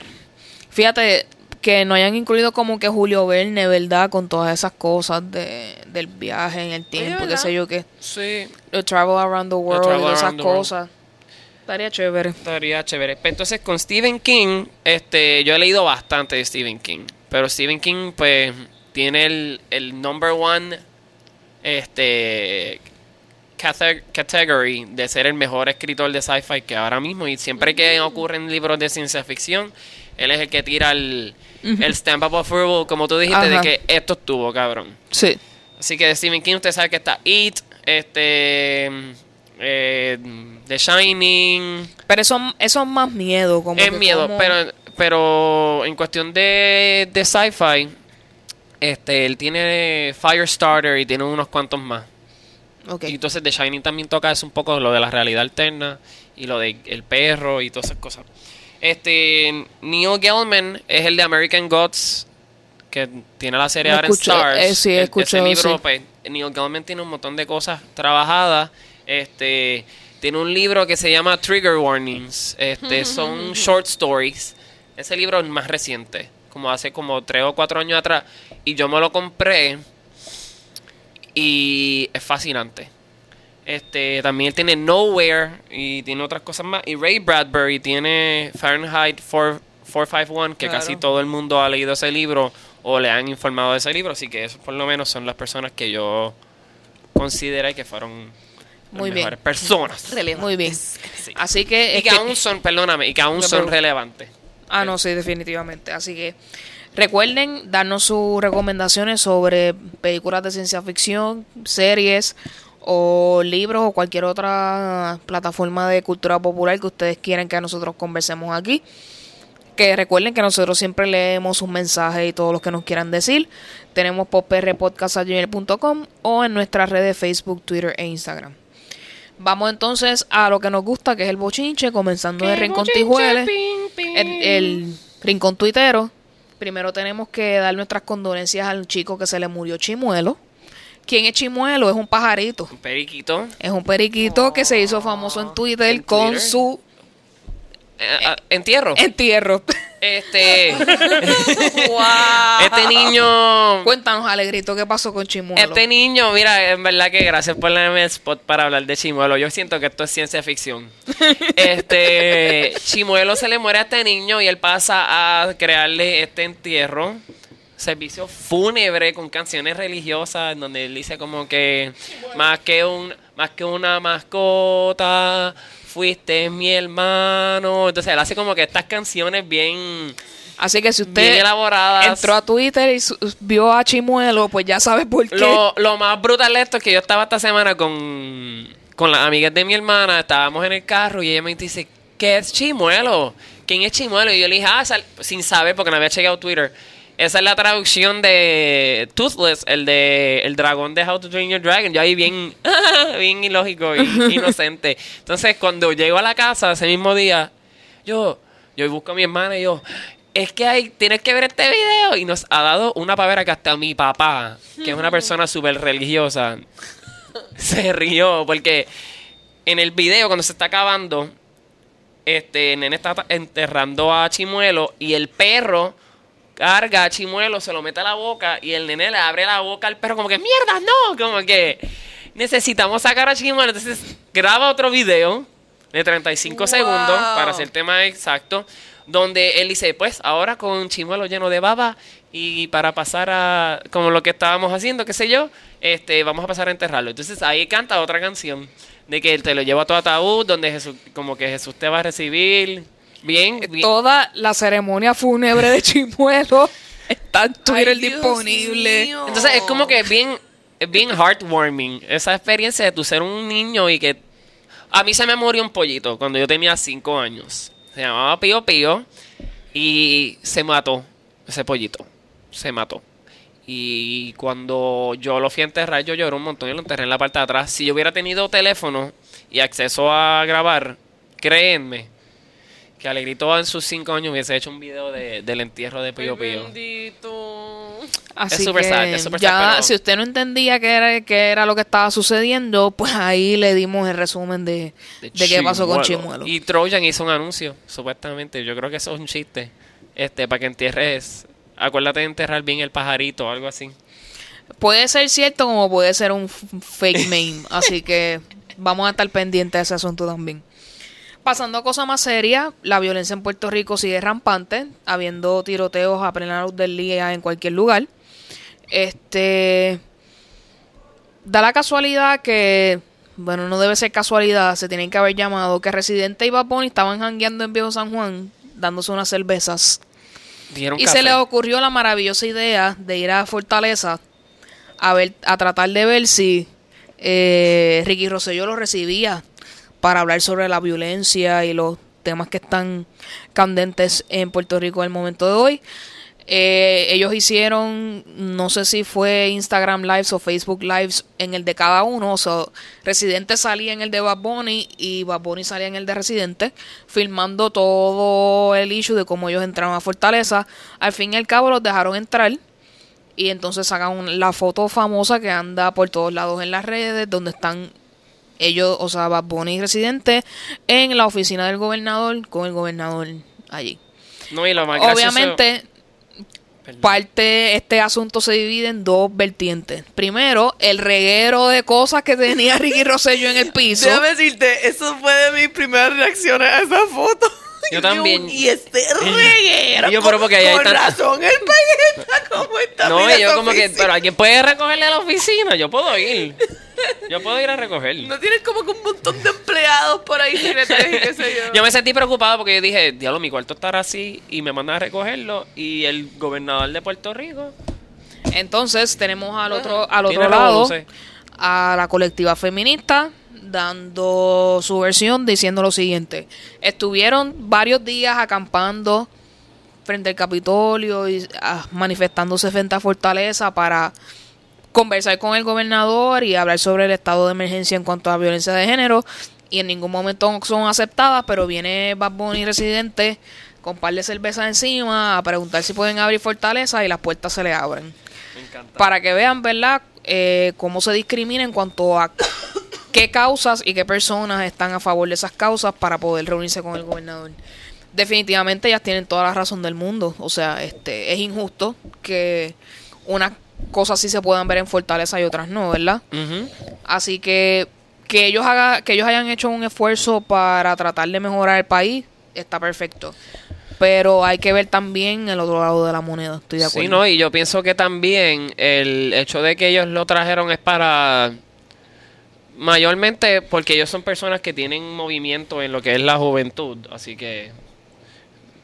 Fíjate que no hayan incluido como que Julio Verne, ¿verdad? Con todas esas cosas de, del viaje en el tiempo, qué sé yo qué. Sí, The Travel Around the World, y esas cosas. Estaría chévere. estaría chévere. Pero Entonces con Stephen King, este, yo he leído bastante de Stephen King, pero Stephen King pues tiene el, el number one este cate- category de ser el mejor escritor de sci-fi que ahora mismo y siempre que ocurren libros de ciencia ficción él es el que tira el, el stamp of approval como tú dijiste de que esto estuvo cabrón Sí. Así que de Stephen King usted sabe que está It, este, eh, The Shining, Pero eso, eso es más miedo. Como es que miedo, como- pero, pero en cuestión de, de sci-fi, este, él tiene Firestarter y tiene unos cuantos más. Ok. Y entonces The Shining también toca es un poco lo de la realidad alterna y lo de el perro y todas esas cosas. Este Neil Gaiman es el de American Gods que tiene la serie escuché, Stars. eh, sí, he El- ese libro, sí. pues, Neil Gaiman tiene un montón de cosas trabajadas. Este tiene un libro que se llama Trigger Warnings. Este <laughs> son short stories. Ese libro es más reciente, como hace como tres o cuatro años atrás. Y yo me lo compré y es fascinante. Este, también tiene Nowhere y tiene otras cosas más. Y Ray Bradbury tiene Fahrenheit 4- 451, que Claro. casi todo el mundo ha leído ese libro o le han informado de ese libro. Así que esos por lo menos son las personas que yo consideré que fueron Muy las bien. mejores personas. <laughs> Muy bien. Sí. Así que... Y es que que- aún son, perdóname, y que aún son relevantes. Ah, no, sí, definitivamente. Así que recuerden darnos sus recomendaciones sobre películas de ciencia ficción, series o libros o cualquier otra plataforma de cultura popular que ustedes quieran que nosotros conversemos aquí. Que recuerden que nosotros siempre leemos sus mensajes y todos los que nos quieran decir. Tenemos poprpodcast.com o en nuestras redes Facebook, Twitter e Instagram. Vamos entonces a lo que nos gusta, que es el bochinche, comenzando de Rincón Tijueles el, el rincón tuitero, primero tenemos que dar nuestras condolencias al chico que se le murió Chimuelo. ¿Quién es Chimuelo? Es un pajarito. Un periquito. Es un periquito que se hizo famoso en Twitter En con Twitter. su Eh, ah, entierro. entierro. Este. <laughs> ¡Wow! este niño. Cuéntanos, Alegrito, ¿qué pasó con Chimuelo? Este niño, mira, en verdad que gracias por darme el spot para hablar de Chimuelo. Yo siento que esto es ciencia ficción. <laughs> Este Chimuelo se le muere a este niño y él pasa a crearle este entierro. Servicio fúnebre con canciones religiosas en donde él dice como que más que un más que una mascota fuiste mi hermano. Entonces él hace como que estas canciones bien Así que si usted entró a Twitter y vio a Chimuelo, pues ya sabe por qué. Lo, lo más brutal de esto es que yo estaba esta semana con, con las amigas de mi hermana, estábamos en el carro y ella me dice, ¿qué es Chimuelo? ¿Quién es Chimuelo? Y yo le dije, ah, sin saber porque no había chequeado Twitter. Esa es la traducción de Toothless, el de el dragón de How to Train Your Dragon. Yo ahí bien, <laughs> bien ilógico y <laughs> inocente. Entonces, cuando llego a la casa ese mismo día, yo, yo busco a mi hermana y yo, es que hay, tienes que ver este video. Y nos ha dado una pavera que hasta mi papá, que es una <laughs> persona súper religiosa, se rió. Porque en el video, cuando se está acabando, este nene está enterrando a Chimuelo y el perro carga a Chimuelo, se lo mete a la boca y el nene le abre la boca al perro como que mierda, no, como que necesitamos sacar a Chimuelo. Entonces graba otro video de 35 Wow. segundos para hacer el tema exacto, donde él dice, pues ahora con Chimuelo lleno de baba y para pasar a como lo que estábamos haciendo, qué sé yo, este vamos a pasar a enterrarlo. Entonces ahí canta otra canción de que él te lo lleva a tu ataúd, donde Jesús, como que Jesús te va a recibir. Bien, bien. Toda la ceremonia fúnebre de Chimuelo <laughs> está en Twitter Ay, disponible. mío. Entonces es como que es bien, bien heartwarming esa experiencia de tu ser un niño y que a mí se me murió un pollito cuando yo tenía 5 años. Se llamaba Pío Pío y se mató ese pollito. Se mató. Y cuando yo lo fui a enterrar, yo lloré un montón y lo enterré en la parte de atrás. Si yo hubiera tenido teléfono y acceso a grabar, créenme que Alegrito en sus 5 años hubiese hecho un video de- del entierro de Pío Pío. Bendito. Así Es super que sad, es super ya, sad, pero- si usted no entendía qué era, qué era lo que estaba sucediendo, pues ahí le dimos el resumen de, de, qué pasó con Chimuelo. Y Trojan hizo un anuncio, supuestamente. Yo creo que eso es un chiste. Este, para que entierres. Acuérdate de enterrar bien el pajarito o algo así. Puede ser cierto como puede ser un fake meme, así que vamos a estar pendientes de ese asunto también. Pasando a cosas más serias, la violencia en Puerto Rico sigue rampante, habiendo tiroteos a plena luz del día en cualquier lugar. Este da la casualidad que, bueno, no debe ser casualidad, se tienen que haber llamado que Residente y Bad Bunny estaban jangueando en Viejo San Juan, dándose unas cervezas. Y café. se le ocurrió la maravillosa idea de ir a Fortaleza a ver, a tratar de ver si eh, Ricky Rosselló lo recibía para hablar sobre la violencia y los temas que están candentes en Puerto Rico el momento de hoy. Eh, ellos hicieron, no sé si fue Instagram Lives o Facebook Lives en el de cada uno. O sea, Residente salía en el de Bad Bunny y Bad Bunny salía en el de Residente, filmando todo el issue de cómo ellos entraron a Fortaleza. Al fin y al cabo los dejaron entrar. Y entonces sacan la foto famosa que anda por todos lados en las redes, donde están ellos, o sea, Bad Bunny y Residente, en la oficina del gobernador, con el gobernador allí. No, y lo más gracioso- Obviamente, Perdón. parte este asunto se divide en dos vertientes. Primero, el reguero de cosas que tenía Ricky Rosselló en el piso. Déjame decirte, eso fue de mis primeras reacciones a esa foto. Yo también. Y este reguero. Y yo, pero porque hay con tanta- razón el país <laughs> está como está. No, y yo como que, pero alguien puede recogerle a la oficina, yo puedo ir. Yo puedo ir a recoger. No tienes como que un montón de empleados por ahí, secretarios y qué sé yo. Yo me sentí preocupado porque yo dije, diablo, mi cuarto estará así y me mandan a recogerlo y el gobernador de Puerto Rico. Entonces, tenemos al otro, al otro lado a la colectiva feminista dando su versión diciendo lo siguiente. Estuvieron varios días acampando frente al Capitolio y ah, manifestándose frente a Fortaleza para conversar con el gobernador y hablar sobre el estado de emergencia en cuanto a violencia de género y en ningún momento son aceptadas, pero viene Bad Bunny residente con par de cerveza encima a preguntar si pueden abrir Fortaleza y las puertas se le abren Me encanta. para que vean, ¿verdad?, eh, cómo se discrimina en cuanto a qué causas y qué personas están a favor de esas causas para poder reunirse con el gobernador. Definitivamente ellas tienen toda la razón del mundo. O sea, este es injusto que unas cosas sí se puedan ver en Fortaleza y otras no, ¿verdad? Así que que ellos haga, que ellos hayan hecho un esfuerzo para tratar de mejorar el país está perfecto. Pero hay que ver también el otro lado de la moneda. Estoy de acuerdo. Sí, no, y yo pienso que también el hecho de que ellos lo trajeron es para mayormente porque ellos son personas que tienen movimiento en lo que es la juventud, así que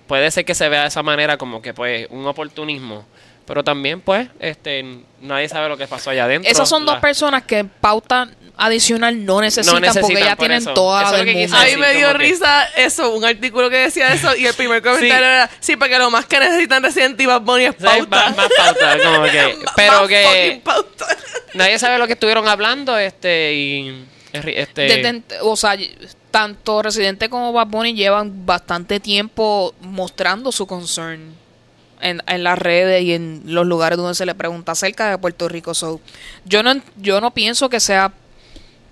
puede ser que se vea de esa manera como que pues un oportunismo, pero también pues este nadie sabe lo que pasó allá adentro. Esas son dos La- personas que pauta adicional no necesitan, porque necesitan, ya por tienen eso. toda Eso la del mundo. A mí me dio que- risa eso, un artículo que decía eso y el primer comentario Sí. era, sí, porque lo más que necesitan Resident Evil Bunny es pauta. más, más pauta, como que, <laughs> pero que pauta. nadie sabe lo que estuvieron hablando, este y este Desde- o sea, tanto Residente como Bad Bunny llevan bastante tiempo mostrando su concern en, en las redes y en los lugares donde se le pregunta acerca de Puerto Rico. So, yo no yo no pienso que sea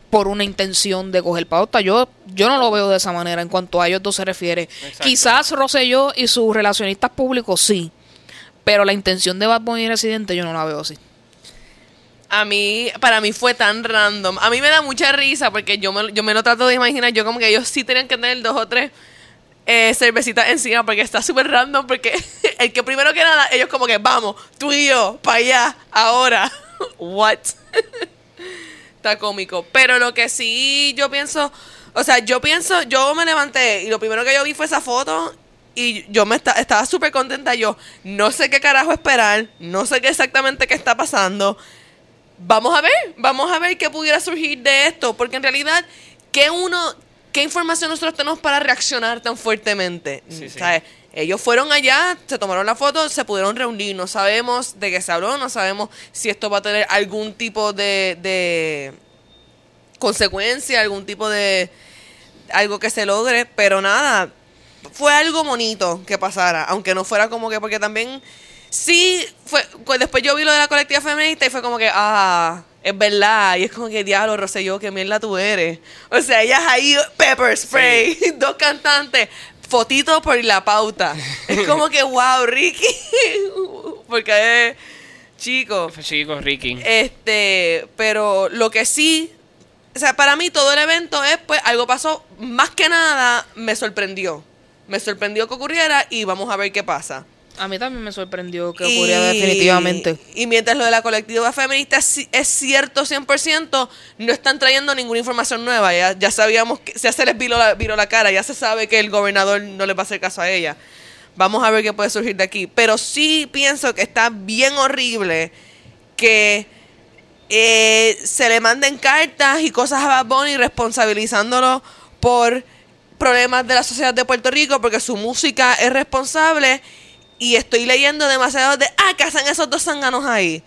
por una intención de coger pauta. Yo yo no lo veo de esa manera en cuanto a ellos dos se refiere. Exacto. Quizás Rosselló y sus relacionistas públicos sí, pero la intención de Bad Bunny y Residente yo no la veo así. A mí, para mí fue tan random. A mí me da mucha risa porque yo me, yo me lo trato de imaginar. Yo como que ellos sí tenían que tener dos o tres eh, cervecitas encima porque está súper random porque <laughs> el que primero que nada, ellos como que vamos, tú y yo, para allá, ahora. <laughs> What? <laughs> está cómico. Pero lo que sí yo pienso, o sea, yo pienso, yo me levanté y lo primero que yo vi fue esa foto y yo me esta- estaba súper contenta. Yo no sé qué carajo esperar, no sé qué exactamente qué está pasando. Vamos a ver, vamos a ver qué pudiera surgir de esto, porque en realidad, ¿qué uno, qué información nosotros tenemos para reaccionar tan fuertemente? Sí, sí. ¿Sabes? Ellos fueron allá, se tomaron la foto, se pudieron reunir, no sabemos de qué se habló, no sabemos si esto va a tener algún tipo de, de consecuencia, algún tipo de algo que se logre, pero nada, fue algo bonito que pasara, aunque no fuera como que, porque también sí, fue, pues después yo vi lo de la colectiva feminista y fue como que, ah, es verdad, y es como que, diablo, Rosselló, qué mierda tú eres. O sea, ellas ahí, pepper spray, <laughs> dos cantantes, fotito por la pauta. Es como que, wow, Ricky, <laughs> porque es chico. chicos Ricky. Este, pero lo que sí, o sea, para mí todo el evento es, pues, algo pasó, más que nada me sorprendió. Me sorprendió que ocurriera y vamos a ver qué pasa. A mí también me sorprendió que Y- ocurriera definitivamente. Y mientras lo de la colectiva feminista es, es cierto 100%, no están trayendo ninguna información nueva. Ya, ya sabíamos que ya se les viró la, viró la cara, ya se sabe que el gobernador no le va a hacer caso a ella. Vamos a ver qué puede surgir de aquí. Pero sí pienso que está bien horrible que eh, se le manden cartas y cosas a Bad Bunny responsabilizándolo por problemas de la sociedad de Puerto Rico porque su música es responsable y estoy leyendo demasiado de, ah, ¿qué hacen esos dos zánganos ahí?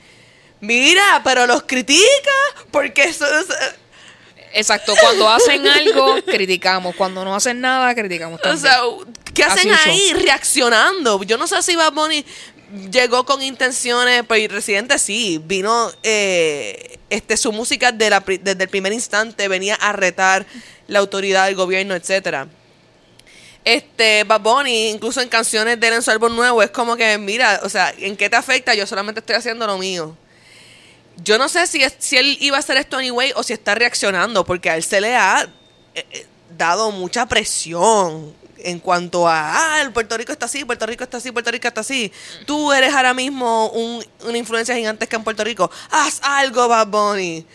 Mira, pero los critica porque eso es... Exacto, cuando hacen algo, criticamos. Cuando no hacen nada, criticamos O también. sea, ¿qué hacen ahí reaccionando? Yo no sé si Bad Bunny llegó con intenciones, pero el Residente sí, vino, eh, este, su música de la desde el primer instante venía a retar la autoridad del gobierno, etcétera. Este, Bad Bunny, incluso en canciones de él en su álbum nuevo, es como que, mira, o sea, ¿en qué te afecta? Yo solamente estoy haciendo lo mío. Yo no sé si, es- si él iba a hacer esto anyway o si está reaccionando, porque a él se le ha eh, eh, dado mucha presión en cuanto a, ah, el Puerto Rico está así, Puerto Rico está así, Puerto Rico está así. Tú eres ahora mismo un- una influencia gigantesca en Puerto Rico. Haz algo, Bad Bunny.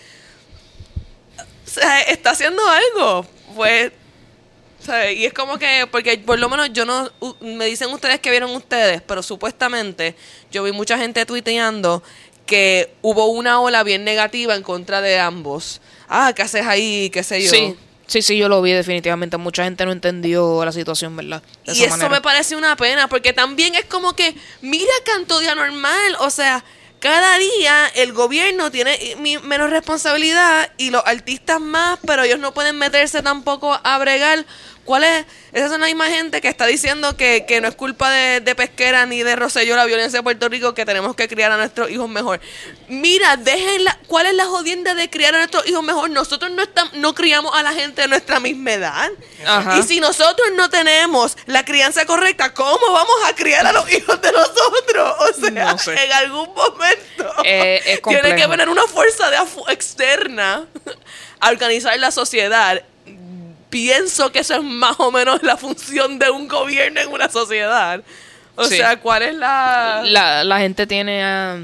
O sea, está haciendo algo. Pues, ¿sabes? Y es como que, porque por lo menos yo no, u- me dicen ustedes que vieron ustedes, pero supuestamente yo vi mucha gente tuiteando que hubo una ola bien negativa en contra de ambos. Ah, ¿qué haces ahí? ¿Qué sé yo? Sí, sí, sí, yo lo vi definitivamente. Mucha gente no entendió la situación, ¿verdad? De Y esa eso manera. me parece una pena, porque también es como que, mira canto día normal, o sea, cada día el gobierno tiene menos responsabilidad y los artistas más, pero ellos no pueden meterse tampoco a bregar. ¿Cuál es? Esa es la misma gente que está diciendo que, que no es culpa de, de Pesquera ni de Rosselló la violencia de Puerto Rico, que tenemos que criar a nuestros hijos mejor. Mira, déjenla. ¿Cuál es la jodienda de criar a nuestros hijos mejor? Nosotros no, estamos, no criamos a la gente de nuestra misma edad. Ajá. Y si nosotros no tenemos la crianza correcta, ¿cómo vamos a criar a los hijos de nosotros? O sea, No sé. en algún momento Eh, tiene que venir una fuerza de afu- externa <laughs> a organizar la sociedad. Pienso que eso es más o menos la función de un gobierno en una sociedad. O Sí. sea, ¿cuál es la...? La, la gente tiene ah,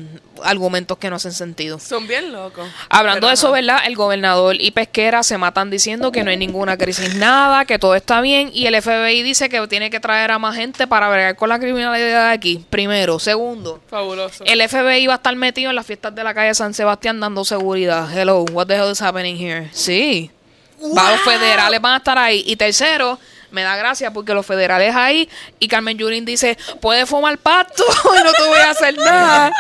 argumentos que no hacen sentido. Son bien locos. Hablando de eso. ¿verdad? El gobernador y Pesquera se matan diciendo que no hay ninguna crisis, nada, que todo está bien. Y el FBI dice que tiene que traer a más gente para bregar con la criminalidad de aquí. Primero. Segundo, Fabuloso. el FBI va a estar metido en las fiestas de la calle San Sebastián dando seguridad. Hello, what the hell is happening here? Sí. Va, los federales van a estar ahí. Y tercero, me da gracia porque los federales ahí y Carmen Yurin dice, puedes fumar pasto <laughs> y no te voy a hacer nada.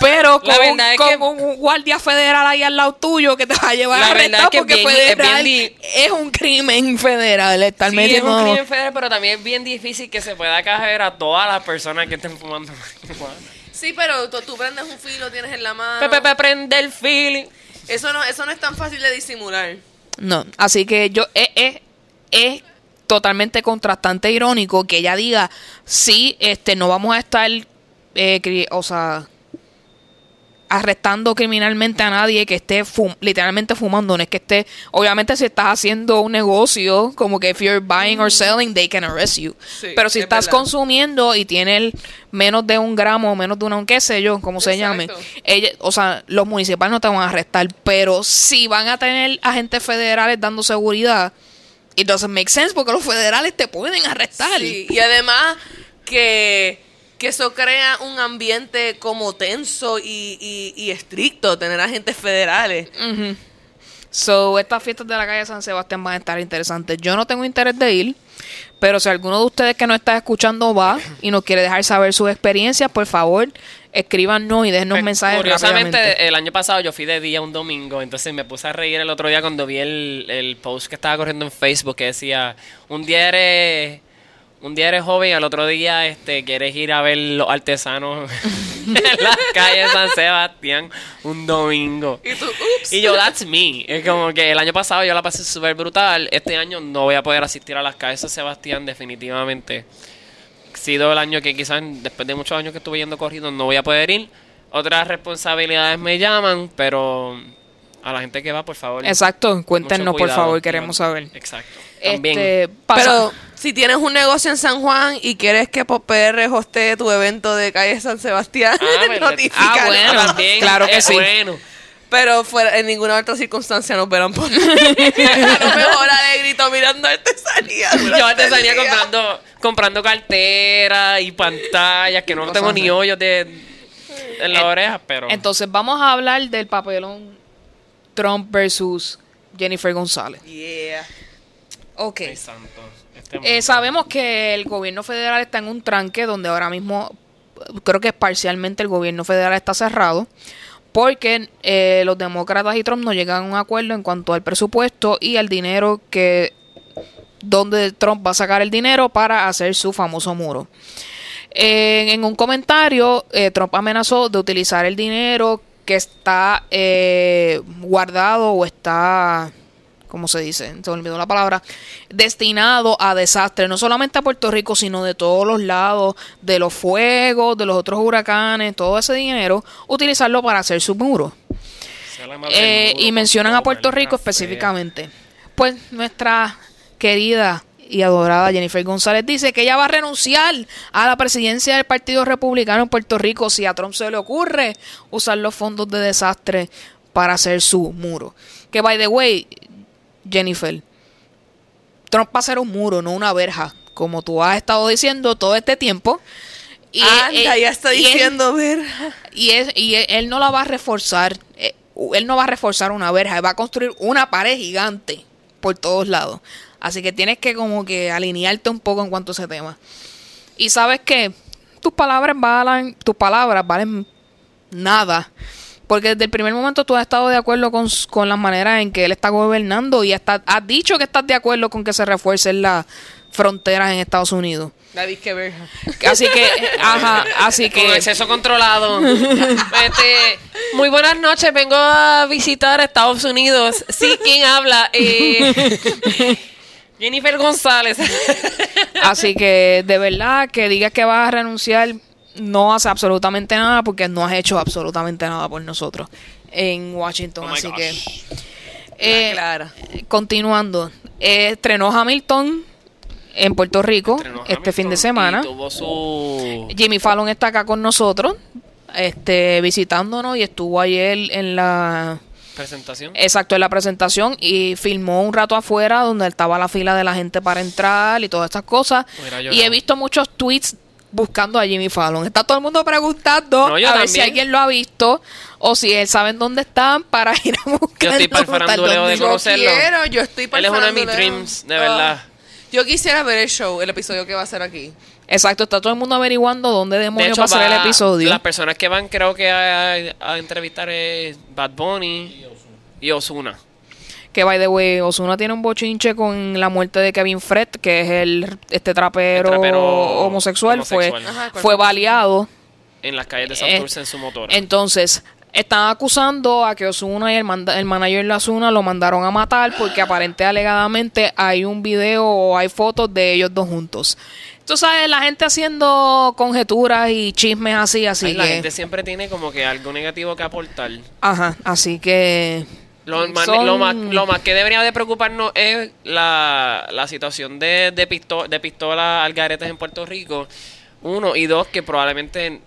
Pero con, La un, es con que- un guardia federal ahí al lado tuyo que te va a llevar La a arrestar es que porque bien- es federal bien es, un crimen federal estar Sí, es un crimen federal, pero también es bien difícil que se pueda caer a todas las personas que estén fumando marihuana. Sí, pero tú, tú prendes un filo, tienes en la mano. Pepe, prende el feeling. Eso no, eso no es tan fácil de disimular. No, así que yo es, es, es totalmente contrastante e irónico que ella diga, sí, este, no vamos a estar, eh, o sea, arrestando criminalmente a nadie que esté fum- literalmente fumando, no es que esté, obviamente si estás haciendo un negocio, como que if you're buying or selling, they can arrest you. Sí, Pero si es estás verdad. consumiendo y tienes menos de un gramo, menos de una, qué sé yo, como se llame, ella, o sea, los municipales no te van a arrestar, pero si van a tener agentes federales dando seguridad, it doesn't make sense porque los federales te pueden arrestar. Sí, y además que, que eso crea un ambiente como tenso y, y, y estricto, tener agentes federales. Ujú. So, estas fiestas de la calle San Sebastián van a estar interesantes. Yo no tengo interés de ir, pero si alguno de ustedes que nos está escuchando va y nos quiere dejar saber sus experiencias, por favor, escríbanos y déjenos Pues, mensajes Curiosamente, el año pasado yo fui de día un domingo, entonces me puse a reír el otro día cuando vi el, el post que estaba corriendo en Facebook que decía, un día eres... Un día eres joven y al otro día este, quieres ir a ver los artesanos <laughs> en las calles de San Sebastián un domingo. Y tú, ups. Y yo, that's me. Es como que el año pasado yo la pasé súper brutal. Este año no voy a poder asistir a las calles de San Sebastián, definitivamente. Ha sido el año que quizás después de muchos años que estuve yendo corrido no voy a poder ir. Otras responsabilidades me llaman, pero a la gente que va, por favor. Exacto, cuéntenos, por favor, queremos saber. Exacto. También. Este, Pero si tienes un negocio en San Juan y quieres que PopR hostee tu evento de calle San Sebastián, Ah. <laughs> Ah, bueno. también. claro que es sí. Bueno. Pero fuera, en ninguna otra circunstancia nos verán por <laughs> <laughs> a lo mejor alegrito mirando artesanía. Yo día. comprando, comprando carteras y pantallas, que no tengo ni hoyos de, en las orejas, pero... Entonces vamos a hablar del papelón Trump versus Jennifer González. Yeah. Ok. Ay, santo. Este Eh, sabemos que el gobierno federal está en un tranque donde ahora mismo creo que parcialmente el gobierno federal está cerrado porque eh, los demócratas y Trump no llegan a un acuerdo en cuanto al presupuesto y el dinero que donde Trump va a sacar el dinero para hacer su famoso muro. En, en un comentario, eh, Trump amenazó de utilizar el dinero que está eh, guardado o está, ¿cómo se dice? Se me olvidó la palabra, destinado a desastres, no solamente a Puerto Rico, sino de todos los lados, de los fuegos, de los otros huracanes, todo ese dinero, utilizarlo para hacer su muro. Se habla más del Eh, y mencionan a Puerto Rico específicamente. Pues nuestra querida y adorada Jennifer González dice que ella va a renunciar a la presidencia del Partido Republicano en Puerto Rico si a Trump se le ocurre usar los fondos de desastre para hacer su muro. Que by the way, Jennifer, Trump va a hacer un muro, no una verja, como tú has estado diciendo todo este tiempo. Y, Anda, eh, ya está y él- diciendo, ver. y, es, y él, él no la va a reforzar. eh, Él no va a reforzar una verja. Él va a construir una pared gigante por todos lados. Así que tienes que como que alinearte un poco en cuanto a ese tema. Y sabes que tus palabras valen, tus palabras valen nada. Porque desde el primer momento tú has estado de acuerdo con, con las maneras en que él está gobernando y hasta has dicho que estás de acuerdo con que se refuercen las fronteras en Estados Unidos. La disque verja. Así que, ajá, así Con que... acceso controlado. Este, muy buenas noches, vengo a visitar Estados Unidos. Sí, ¿quién habla? Eh, Jennifer González. <laughs> Así que de verdad que digas que vas a renunciar no hace absolutamente nada porque no has hecho absolutamente nada por nosotros en Washington. Oh Así gosh. que eh, Clara. continuando, eh, estrenó Hamilton en Puerto Rico Estrenó este fin de semana. su... Jimmy Fallon está acá con nosotros, este visitándonos y estuvo ayer en la presentación. Exacto, en la presentación y filmó un rato afuera donde estaba la fila de la gente para entrar y todas estas cosas. Hubiera Y he visto muchos tweets buscando a Jimmy Fallon. Está todo el mundo preguntando No, yo a ver si alguien lo ha visto o si él saben dónde están para <laughs> ir a buscarlo. estoy para el faranduleo de Yo conocerlo. quiero, yo estoy para Él es uno de mis dreams, de Ah. verdad. Yo quisiera ver el show, el episodio que va a ser aquí. Exacto, está todo el mundo averiguando dónde De demonios hecho, va a ser el episodio. Las personas que van creo que a, a entrevistar es Bad Bunny y Ozuna. Que by the way, Osuna tiene un bochinche con la muerte de Kevin Fred, que es el este trapero, El trapero homosexual, homosexual. fue Ajá, ¿cuál fue baleado. En las calles de Eh, Santurce en su motor. Entonces, están acusando a que Osuna y el, manda- el manager de Osuna lo mandaron a matar porque aparente alegadamente hay un video o hay fotos de ellos dos juntos. Tú sabes, la gente haciendo conjeturas y chismes así, así Ay, la gente siempre tiene como que algo negativo que aportar. Ajá, así que... Lo, más, lo más que debería de preocuparnos es la, la situación de, de, pisto- de pistolas algaretes en Puerto Rico. Uno. Y dos, que probablemente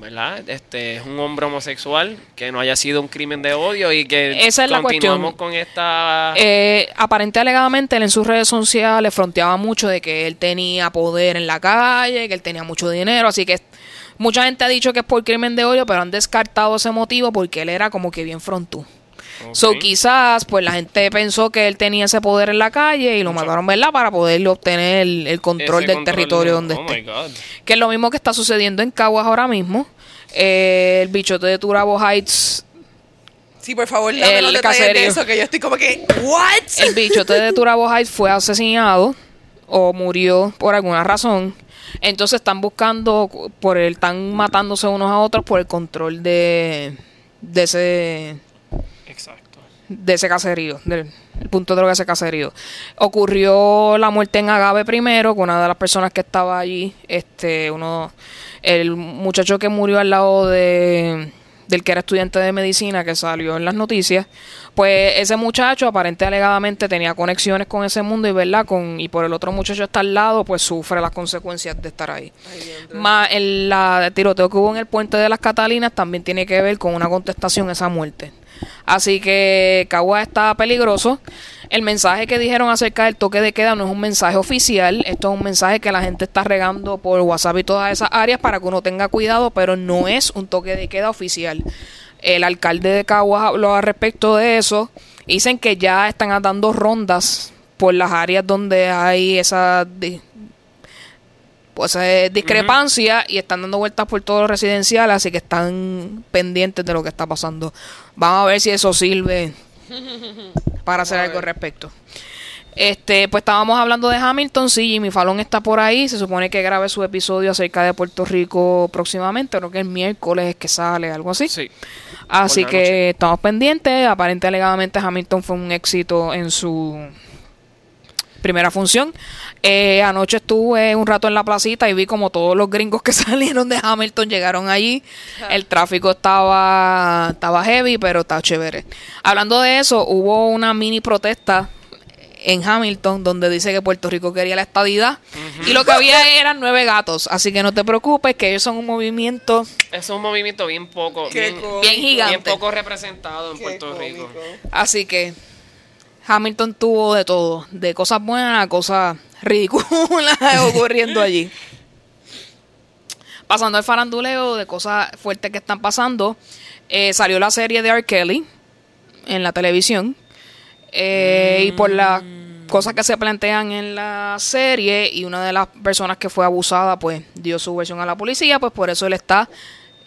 ¿verdad? Este es un hombre homosexual, que no haya sido un crimen de odio y que Esa es la continuamos cuestión. con esta... Eh, aparente alegadamente él en sus redes sociales fronteaba mucho de que él tenía poder en la calle, que él tenía mucho dinero, así que mucha gente ha dicho que es por crimen de odio, pero han descartado ese motivo porque él era como que bien frontú. Ok. So quizás pues la gente pensó que él tenía ese poder en la calle y lo mataron, ¿verdad? Para poder obtener el, el control Ese del territorio donde oh esté. my God. Que es lo mismo que está sucediendo en Caguas ahora mismo. Eh, el bichote de Turabo Heights Sí, por favor, dame El los detalles de eso, que yo estoy como que, ¿what? <laughs> el bichote de Turabo Heights fue asesinado o murió por alguna razón. Entonces están buscando, por el, están matándose unos a otros por el control de, de ese. De ese caserío, del el punto de droga de ese caserío. Ocurrió la muerte en Agave primero, con una de las personas que estaba allí, este, uno, el muchacho que murió al lado de del que era estudiante de medicina que salió en las noticias, pues ese muchacho aparente alegadamente tenía conexiones con ese mundo y verdad con y por el otro muchacho está al lado, pues sufre las consecuencias de estar ahí. Más el la tiroteo que hubo en el puente de las Catalinas también tiene que ver con una contestación a esa muerte. Así que Cagua está peligroso. El mensaje que dijeron acerca del toque de queda no es un mensaje oficial. Esto es un mensaje que la gente está regando por WhatsApp y todas esas áreas para que uno tenga cuidado, pero no es un toque de queda oficial. El alcalde de Caguas habló al respecto de eso. Dicen que ya están dando rondas por las áreas donde hay esa pues eh, discrepancia y están dando vueltas por todo lo residencial, así que están pendientes de lo que está pasando. Vamos a ver si eso sirve <laughs> para hacer algo al respecto. Este, pues estábamos hablando de Hamilton, sí, Jimmy Fallon está por ahí, se supone que grabe su episodio acerca de Puerto Rico próximamente, creo que el miércoles es que sale, algo así. Sí. Así que estamos pendientes. Aparentemente, alegadamente, Hamilton fue un éxito en su primera función. Eh, anoche estuve un rato en la placita y vi como todos los gringos que <laughs> salieron de Hamilton llegaron allí. El tráfico estaba, estaba heavy, pero está chévere. Hablando de eso, hubo una mini protesta en Hamilton donde dice que Puerto Rico quería la estadidad y lo que había <laughs> eran nueve gatos así que no te preocupes que ellos son un movimiento Es un movimiento bien poco, bien, gigante bien poco representado en Qué Puerto Rico. Así que Hamilton tuvo de todo, de cosas buenas a cosas ridículas <laughs> ocurriendo allí. Pasando al faranduleo de cosas fuertes que están pasando, eh, salió la serie de R. Kelly en la televisión. eh, Y por las cosas que se plantean en la serie y una de las personas que fue abusada pues dio su versión a la policía, pues por eso él está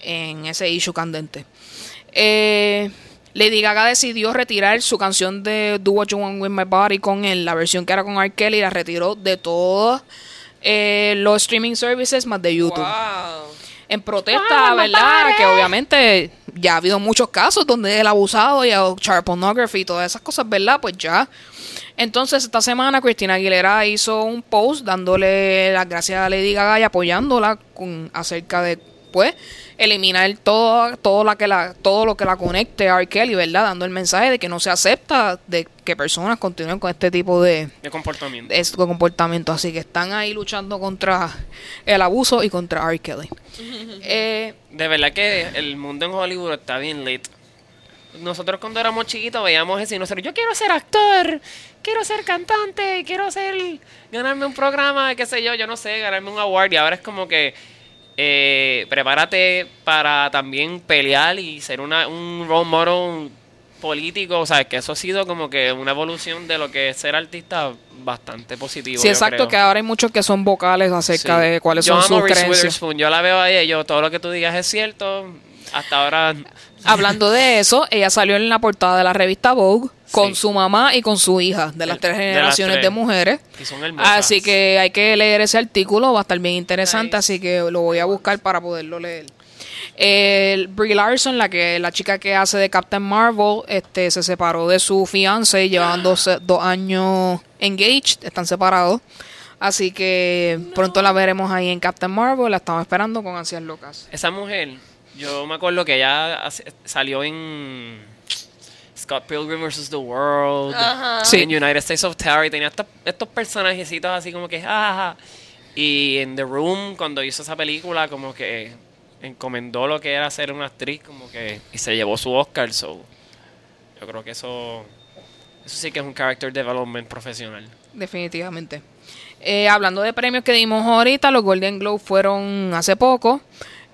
en ese issue candente. Eh, Lady Gaga decidió retirar su canción de Do What You Want With My Body con él, la versión que era con R. Kelly, la retiró de todos eh, los streaming services más de YouTube. Wow. En protesta, ¿verdad? Que obviamente ya ha habido muchos casos donde el abusado y el child pornography y todas esas cosas, ¿verdad? Pues ya. Entonces, esta semana Cristina Aguilera hizo un post dándole las gracias a Lady Gaga y apoyándola con, acerca de, pues, eliminar todo, todo, la que la, todo lo que la conecte a R. Kelly, ¿verdad? Dando el mensaje de que no se acepta de que personas continúen con este tipo de, De comportamiento. este comportamiento. Así que están ahí luchando contra el abuso y contra R. Kelly. <laughs> Eh, De verdad que el mundo en Hollywood está bien lit. Nosotros cuando éramos chiquitos veíamos eso y nosotros, yo quiero ser actor, quiero ser cantante, quiero ser, ganarme un programa, qué sé yo, yo no sé, ganarme un award. Y ahora es como que eh, prepárate para también pelear y ser una, un role model político. O sea, que eso ha sido como que una evolución de lo que es ser artista bastante positivo. sí, exacto, creo. que ahora hay muchos que son vocales acerca Sí. de cuáles yo son amo sus Reese creencias. Yo la veo a ella, yo todo lo que tú digas es cierto. Hasta ahora Hablando de eso, ella salió en la portada de la revista Vogue con Sí. su mamá y con su hija, de las tres generaciones de, tres. mujeres. Y son hermosas. Así que hay que leer ese artículo, va a estar bien interesante, así que lo voy a buscar para poderlo leer. El Brie Larson, la que la chica que hace de Captain Marvel, este se separó de su fiance, llevan dos, dos años engaged, están separados. Así que pronto la veremos ahí en Captain Marvel, la estamos esperando con ansias locas. esa mujer, yo me acuerdo que ella salió en Scott Pilgrim vs. The World, Ajá. Sí. en United States of Terror, y tenía estos, estos personajecitos así como que, jaja. Y en The Room, cuando hizo esa película, como que encomendó lo que era ser una actriz, como que, y se llevó su Oscar, so. Yo creo que eso, eso sí que es un character development profesional. Definitivamente. Eh, hablando de premios que dimos ahorita, los Golden Globe fueron hace poco.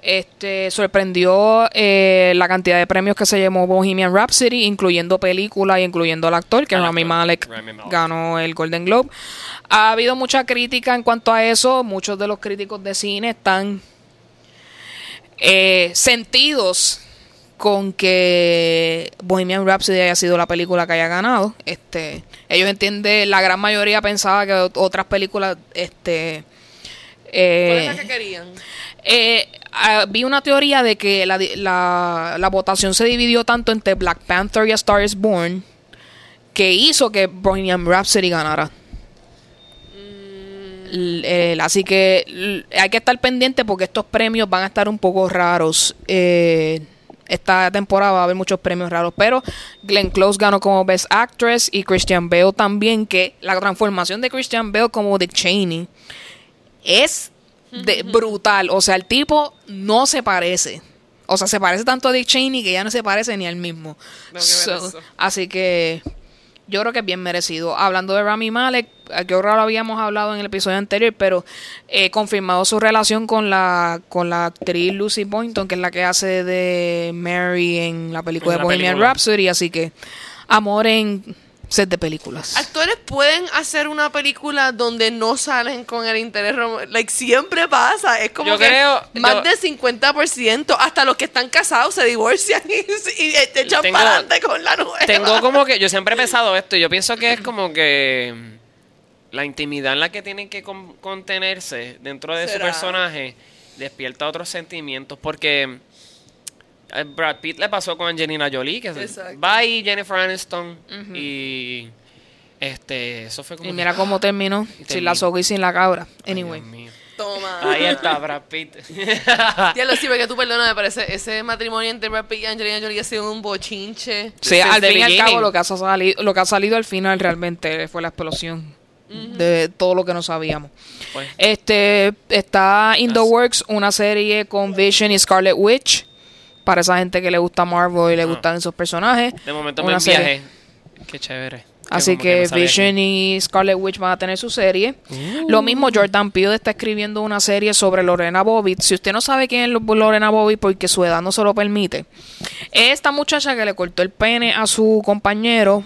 Este sorprendió eh, la cantidad de premios que se llevó Bohemian Rhapsody, incluyendo película y incluyendo al actor, que Rami Malek Rami Malek. ganó el Golden Globe. Ha habido mucha crítica en cuanto a eso. Muchos de los críticos de cine están eh, sentidos con que Bohemian Rhapsody haya sido la película que haya ganado. Este, ellos entienden, la gran mayoría pensaba que ot- otras películas, este, ¿Cuál eh, es la que querían? eh, ah, vi una teoría de que la, la, la votación se dividió tanto entre Black Panther y A Star is Born que hizo que Bohemian Rhapsody ganara. L- el- así que hay que estar pendiente porque estos premios van a estar un poco raros. Eh, esta temporada va a haber muchos premios raros, pero Glenn Close ganó como Best Actress y Christian Bale también, que la transformación de Christian Bale como Dick Cheney es de- brutal. O sea, el tipo no se parece. O sea, se parece tanto a Dick Cheney que ya no se parece ni al mismo. So, así que yo creo que es bien merecido. Hablando de Rami Malek, que ahora lo habíamos hablado en el episodio anterior, pero eh, confirmado su relación con la con la actriz Lucy Boynton, que es la que hace de Mary en la película En de la Bohemian película. Rhapsody, así que amor en set de películas. Actores pueden hacer una película donde no salen con el interés romántico. Like, siempre pasa. Es como Yo que creo- más yo- del 50%. Hasta los que están casados se divorcian y, y te echan Tengo- para adelante con la nueva. Tengo <laughs> como que, yo siempre he pensado esto, yo pienso que es como que la intimidad en la que tienen que con- contenerse dentro de su personaje despierta otros sentimientos, porque Brad Pitt le pasó con Angelina Jolie, que Exacto. va y Jennifer Aniston, y este, eso fue como... Y que, mira cómo terminó, sin terminó. la soga y sin la cabra. ay, Anyway. Dios mío. Toma. Ahí está <laughs> Brad Pitt. Ya lo sí, porque tú perdona, me parece. Ese matrimonio entre Brad Pitt y Angelina Jolie ha sido un bochinche. Sí, al fin y al cabo lo que, ha salido, lo que ha salido al final realmente fue la explosión de todo lo que no sabíamos. Pues, Este está in the works una serie con Vision y Scarlet Witch para esa gente que le gusta Marvel y le Ah. gustan esos personajes. de momento me serie. Qué chévere. Así que sabía Vision y Scarlet Witch van a tener su serie. Lo mismo Jordan Peele está escribiendo una serie sobre Lorena Bobbitt. Si usted no sabe quién es Lo- Lorena Bobbitt porque su edad no se lo permite, es esta muchacha que le cortó el pene a su compañero,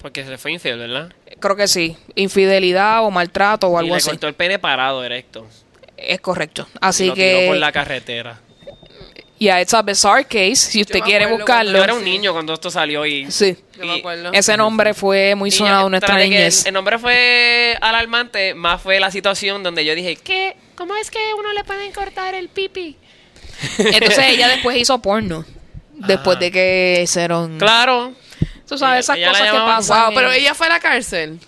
Porque se le fue infiel, ¿verdad? creo que sí, infidelidad o maltrato o y algo le así. cortó el pene parado, directo. Es correcto. y Así lo tiró por que la carretera. Yeah, it's a bizarre case. Si usted quiere buscarlo, Yo era un niño cuando esto salió y... sí. Yo me y- acuerdo. Ese nombre fue muy sonado en nuestra niñez. El, el nombre fue alarmante, más fue la situación donde yo dije, ¿qué? ¿Cómo es que uno le pueden cortar el pipi? <laughs> Entonces ella después hizo porno. Después Ajá. de que hicieron... Claro. Tú sabes, esas Ella la cosas que pasan. Wow, pero ella fue a la cárcel.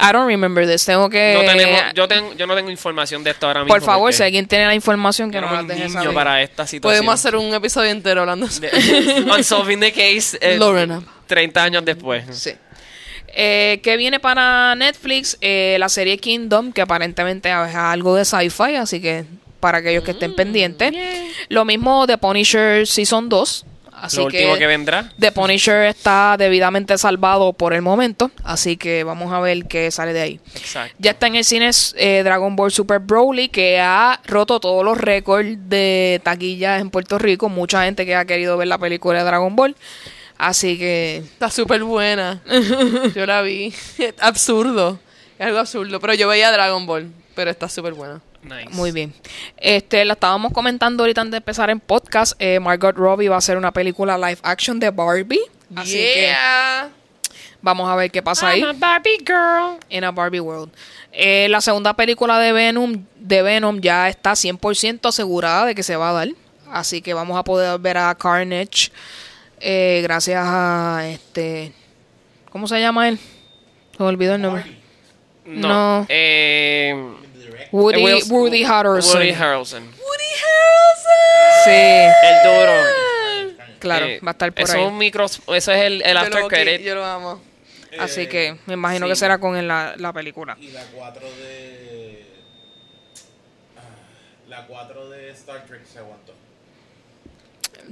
I don't remember this. Tengo que... No tenemos, yo, tengo, yo no tengo información de esto ahora mismo. por favor, si alguien tiene la información que no no la deje niño saber. para esta situación. Podemos hacer un episodio entero hablando de Unsolving <laughs> the case. eh, Lorena. 30 años después. Sí. Eh, que viene para Netflix Eh, la serie Kingdom, que aparentemente es algo de sci-fi, así que para aquellos que Mm, estén pendientes. Lo mismo de Punisher Season 2. Así Lo último que que vendrá. The Punisher está debidamente salvado por el momento, así que vamos a ver qué sale de ahí. Exacto. Ya está en el cine eh, Dragon Ball Super Broly, que ha roto todos los récords de taquillas en Puerto Rico. Mucha gente que ha querido ver la película de Dragon Ball. Así que Está súper buena. <laughs> Yo la vi. Es absurdo. Es algo absurdo. Pero yo veía Dragon Ball. Pero está súper buena. Nice. Muy bien. Este, la estábamos comentando ahorita antes de empezar en podcast. Eh, Margot Robbie va a hacer una película live action de Barbie. Así que vamos a ver qué pasa ahí I'm a Barbie girl. en a Barbie World. Eh, la segunda película de Venom, de Venom ya está 100% asegurada de que se va a dar. Así que vamos a poder ver a Carnage eh, gracias a este... ¿Cómo se llama él? Se me olvidó el nombre. No. No. Eh, Woody, Will- Woody Harrelson. Woody Harrelson. Woody Harrelson. Sí, El duro. claro, Eh, va a estar por eso ahí. Es un micro, eso es el, el Yo after lo, credit. yo lo amo. Así Eh, que me imagino sí. que será con la, la película. Y la 4 de. ah, La 4 de Star Trek se aguantó.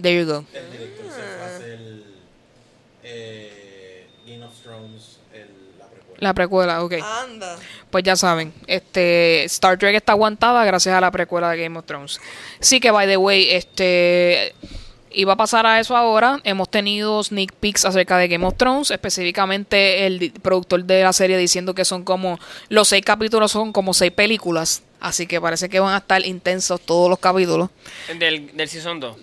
There you go. El director se fue a hacer. Eh, Game of Thrones, la precuela. La precuela, ok. Anda. Pues ya saben, este Star Trek está aguantada gracias a la precuela de Game of Thrones. Sí que, by the way, este iba a pasar a eso ahora. Hemos tenido sneak peeks acerca de Game of Thrones, específicamente el productor de la serie diciendo que son como los seis capítulos son como seis películas, así que parece que van a estar intensos todos los capítulos Del, del season 2.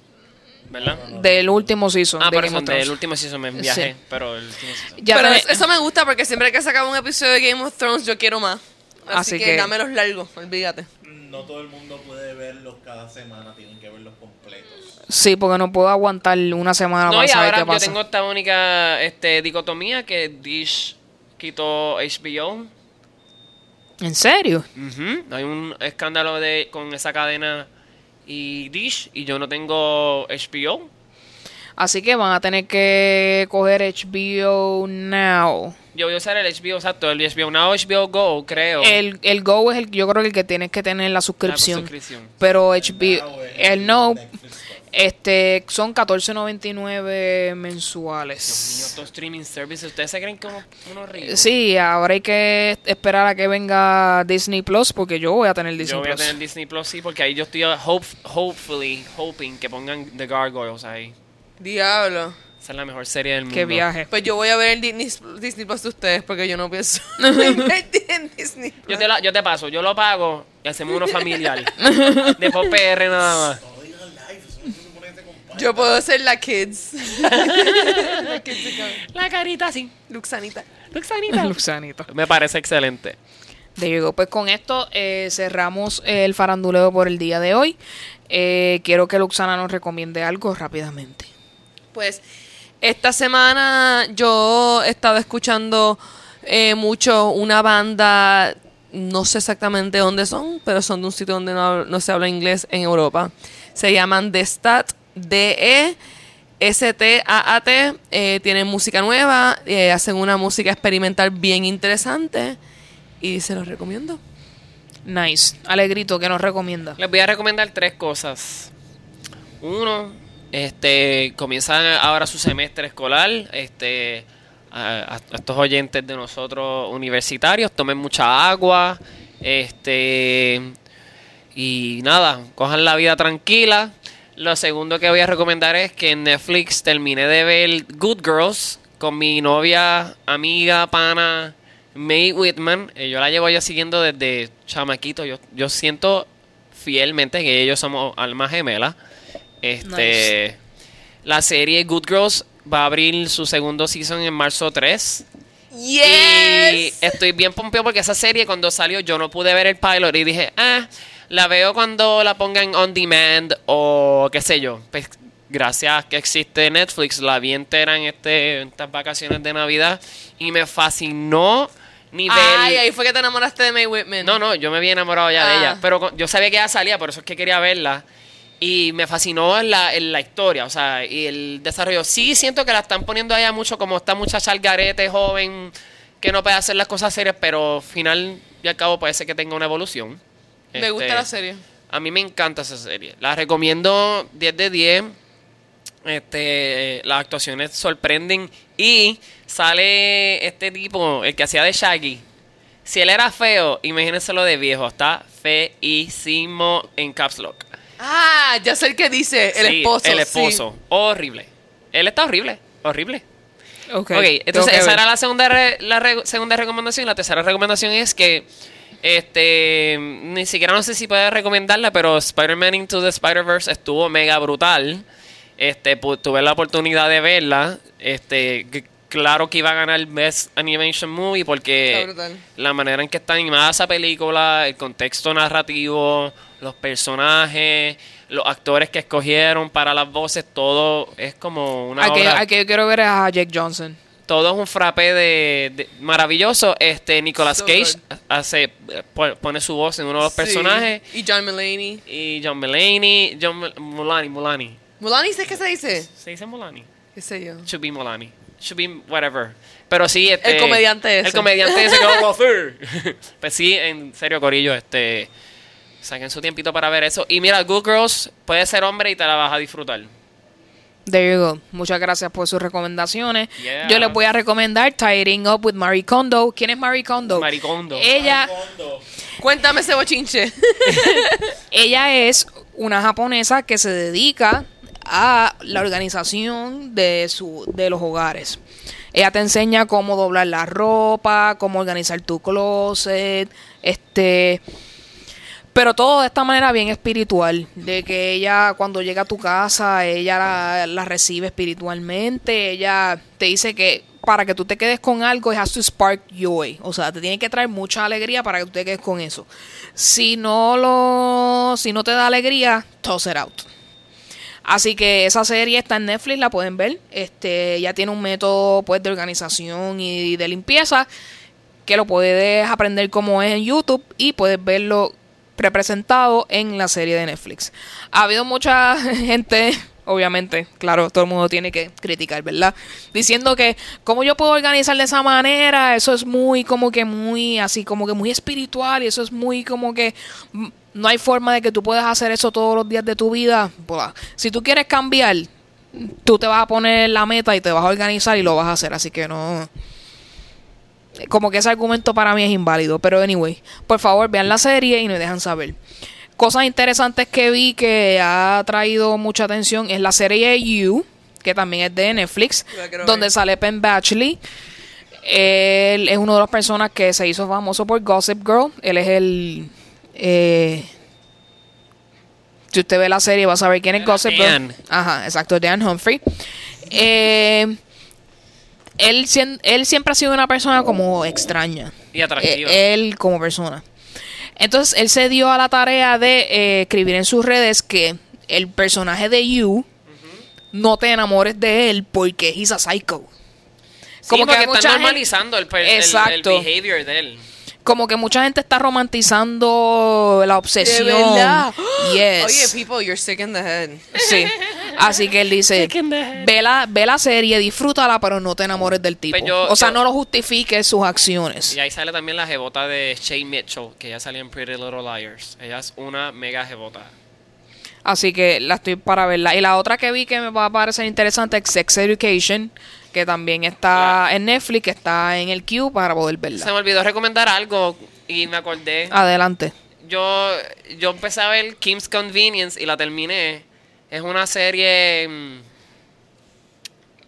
¿Verdad? del último season Ah, de por Game eso, of Thrones. del último season me viajé, Sí. pero el último season. Ya pero eso me gusta porque siempre que sacaba un episodio de Game of Thrones yo quiero más. Así, Así que, que- dame los largos, olvídate. No todo el mundo puede verlos cada semana, tienen que verlos completos. Sí, porque no puedo aguantar una semana No, para y saber ahora qué yo pasa. tengo esta única este, dicotomía que Dish quitó HBO. ¿En serio? Hay un escándalo de con esa cadena y Dish y yo no tengo HBO. Así que van a tener que coger HBO Now. Yo voy a usar el HBO, exacto, el HBO Now, HBO Go, creo. El, el Go es el, yo creo que el que tienes que tener la suscripción. suscripción. Pero HBO, el No. Este, son 14.99 Dios mío, mensuales. estos streaming services, ¿ustedes se creen que uno, uno? Sí, ahora hay que esperar a que venga Disney Plus porque yo voy a tener Disney Yo voy a Plus. tener Disney Plus, sí, porque ahí yo estoy hope, hopefully hoping que pongan The Gargoyles ahí. Diablo. Esa es la mejor serie del mundo. Qué viaje. Pues yo voy a ver el Disney, Disney Plus de ustedes porque yo no pienso invertir <laughs> <laughs> en Disney Plus. Yo te, la- yo te paso, yo lo pago y hacemos uno familiar. <laughs> de pop PR nada más. Yo puedo ser la kids. <laughs> la kids account. La carita así. Luxanita. Luxanita. <laughs> Luxanito. Me parece excelente. De. Pues con esto eh, cerramos el faranduleo por el día de hoy. Eh, quiero que Luxana nos recomiende algo rápidamente. Pues esta semana yo he estado escuchando eh, mucho una banda, no sé exactamente dónde son, pero son de un sitio donde no, no se habla inglés en Europa. Se llaman The Stat, D-E. S-T-A-A-T, eh, tienen música nueva, eh, hacen una música experimental bien interesante y se los recomiendo. Nice. Alegrito, ¿qué nos recomienda? Les voy a recomendar tres cosas. Uno, este, comienzan ahora su semestre escolar. Este, a, a estos oyentes de nosotros universitarios, tomen mucha agua. Este, y nada, cojan la vida tranquila. Lo segundo que voy a recomendar es que en Netflix terminé de ver Good Girls con mi novia, amiga, pana, May Whitman. Eh, yo la llevo ya siguiendo desde chamaquito. Yo, yo siento fielmente que ellos somos almas gemelas. Este, La serie Good Girls va a abrir su segundo season en marzo 3. Y estoy bien pompeado porque esa serie cuando salió yo no pude ver el pilot y dije, ah, la veo cuando la pongan on demand o qué sé yo. Pues gracias que existe Netflix, la vi entera en, este, en estas vacaciones de Navidad y me fascinó nivel... Ay, ahí fue que te enamoraste de May Whitman. No, no, yo me había enamorado ya de Ah. ella. Pero con- yo sabía que ella salía, por eso es que quería verla. Y me fascinó la, en la historia, o sea, y el desarrollo. Sí siento que la están poniendo allá mucho como esta muchacha al garete, joven, que no puede hacer las cosas serias, pero al final y al cabo puede ser que tenga una evolución. Me Este, gusta la serie. A mí me encanta esa serie. La recomiendo 10 de 10. Este, las actuaciones sorprenden. Y sale este tipo, el que hacía de Shaggy. Si él era feo, imagínense lo de viejo. Está feísimo en Caps Lock. Ah, ya sé el que dice, el Sí, esposo. El sí. esposo. Horrible. Él está horrible. Horrible. Ok, Ok, entonces esa ver. era la segunda, re- la re- segunda recomendación. La tercera recomendación es que, este, ni siquiera no sé si puedes recomendarla, pero Spider-Man Into the Spider-Verse estuvo mega brutal. Este, tuve la oportunidad de verla. Este, claro que iba a ganar Best Animation Movie porque la manera en que está animada esa película, el contexto narrativo, los personajes, los actores que escogieron para las voces, todo es como una obra al que yo quiero ver a Jake Johnson. Todo es un frappé de, de- maravilloso. Este Nicolas So Cage good. hace po- pone su voz en uno de los Sí. personajes Y John Mulaney. y John Mulaney, John Mul- Mulani, Mulani. Mulani, ¿sabes qué se dice? Se dice Mulani. ¿Qué sé yo? Should be Mulani. Should be whatever. Pero sí, este, El comediante ese. El comediante ese que <laughs> va a hacer. <laughs> Pues sí, en serio, Corillo, este saquen su tiempito para ver eso. Y mira, Good Girls puede ser hombre y te la vas a disfrutar. There you go. Muchas gracias por sus recomendaciones. Yeah. Yo les voy a recomendar Tidying Up with Marie Kondo. ¿Quién es Marie Kondo? Maricondo. Ella, Fondo. Cuéntame ese bochinche. <laughs> ella es una japonesa que se dedica a la organización de, su, de los hogares. Ella te enseña cómo doblar la ropa, cómo organizar tu closet, este... Pero todo de esta manera bien espiritual, de que ella cuando llega a tu casa, ella la, recibe espiritualmente, ella te dice que para que tú te quedes con algo, it has to spark joy, o sea, te tiene que traer mucha alegría para que tú te quedes con eso. Si no lo, si no te da alegría, toss it out. Así que esa serie está en Netflix, la pueden ver. Este, ya tiene un método pues de organización y de limpieza que lo puedes aprender como es en YouTube y puedes verlo representado en la serie de Netflix. Ha habido mucha <laughs> gente, obviamente, claro, todo el mundo tiene que criticar, ¿verdad? Diciendo que cómo yo puedo organizar de esa manera, eso es muy como que muy así como que muy espiritual y eso es muy como que mm, no hay forma de que tú puedas hacer eso todos los días de tu vida. Si tú quieres cambiar, tú te vas a poner la meta y te vas a organizar y lo vas a hacer, así que no como que ese argumento para mí es inválido. Pero anyway, por favor vean la serie y nos dejan saber. Cosas interesantes que vi que ha traído mucha atención es la serie You, que también es de Netflix, donde ver. sale Penn Badgley. Él es una de las personas que se hizo famoso por Gossip Girl. Él es el... eh, si usted ve la serie va a saber quién es Gossip Dan. Girl. Ajá, exacto, Dan Humphrey. Eh, él, él siempre ha sido una persona como extraña. Y atractiva. Eh, él como persona. Entonces, él se dio a la tarea de eh, escribir en sus redes que el personaje de You no te enamores de él porque he's a psycho. Sí, como que gente- normalizando el, el- el, behavior de él. Como que mucha gente está romantizando la De obsesión. verdad. <gasps> Yes. Oye, people, you're sick in the head. Sí. Así que él dice, ve la, ve la serie, disfrútala, pero no te enamores del tipo. Pues yo- o sea, yo- no lo justifiques sus acciones. Y ahí sale también la jebota de Shay Mitchell, que ella salía en Pretty Little Liars. Ella es una mega jebota. Así que la estoy para verla. Y la otra que vi que me va a parecer interesante es Sex Education, que también está en Netflix, está en el queue para poder Se verla. me olvidó recomendar algo y me acordé. Adelante. Yo, yo empecé a ver Kim's Convenience y la terminé. Es una serie mm,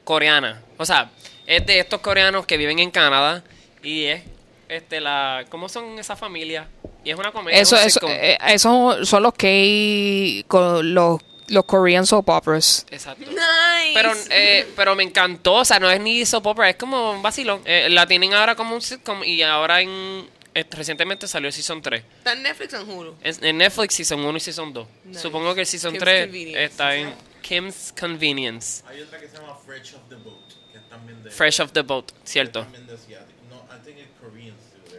coreana. O sea, es de estos coreanos que viven en Canadá y es este la ¿cómo son esa familia? Y es una comedia. Eso, un eso, eh, esos son los que los, los Korean soap operas. Exacto. Nice. Pero, eh, pero me encantó, o sea, no es ni soap opera, es como un vacilón. Eh, la tienen ahora como un sitcom y ahora en eh, recientemente salió Season 3. ¿Está en Netflix o en Hulu? Es- en Netflix Season 1 y Season 2. Nice. Supongo que el Season Kim's 3 Convenience. está en Kim's Convenience. Hay otra que se llama Fresh of the Boat, que es también de... Fresh off the Boat, ¿cierto? También de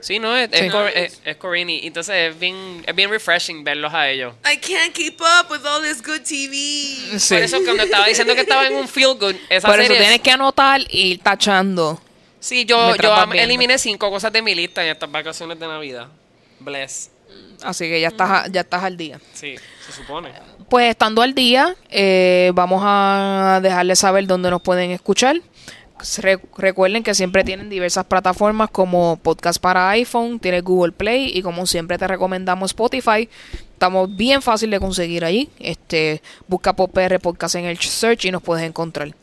Sí, no, es, es, Sí. es- es coreano y entonces es bien, es bien refreshing verlos a ellos. I can't keep up with all this good TV. Sí. Por eso cuando estaba diciendo que estaba en un feel good, esa Por eso serie es- tienes que anotar y ir tachando. Sí, yo, yo eliminé cinco cosas de mi lista en estas vacaciones de Navidad. Bless. Así que ya estás, ya estás al día. Sí, se supone. Pues estando al día, eh, vamos a dejarles saber dónde nos pueden escuchar. Re- recuerden que siempre tienen diversas plataformas como podcast para iPhone, tiene Google Play y como siempre te recomendamos Spotify. Estamos bien fácil de conseguir ahí. Este, busca por PR Podcast en el search y nos puedes encontrar.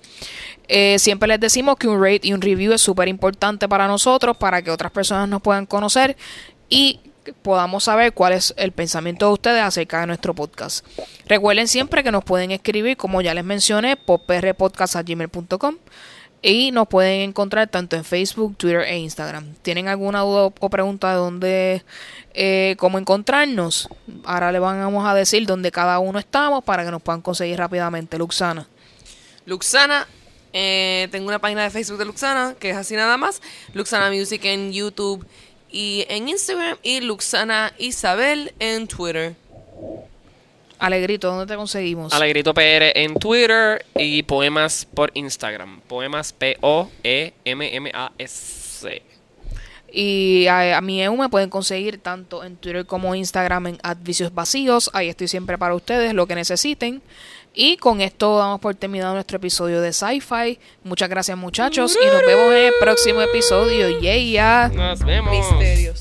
Eh, siempre les decimos que un rate y un review es súper importante para nosotros, para que otras personas nos puedan conocer y podamos saber cuál es el pensamiento de ustedes acerca de nuestro podcast. Recuerden siempre que nos pueden escribir, como ya les mencioné, por prpodcast.gmail.com y nos pueden encontrar tanto en Facebook, Twitter e Instagram. ¿Tienen alguna duda o pregunta de dónde, eh, cómo encontrarnos? Ahora le vamos a decir dónde cada uno estamos para que nos puedan conseguir rápidamente. Luxana. Luxana, eh, tengo una página de Facebook de Luxana, que es así nada más. Luxana Music en YouTube y en Instagram. Y Luxana Isabel en Twitter. Alegrito, ¿dónde te conseguimos? Alegrito PR en Twitter y poemas por Instagram. Poemas P-O-E-M-M-A-S. Y a, a mi EU me pueden conseguir tanto en Twitter como Instagram en Advicios Vacíos. Ahí estoy siempre para ustedes, lo que necesiten. Y con esto damos por terminado nuestro episodio de Sci-Fi. Muchas gracias muchachos y nos vemos en el próximo episodio. Yeah. Nos vemos. Misterios.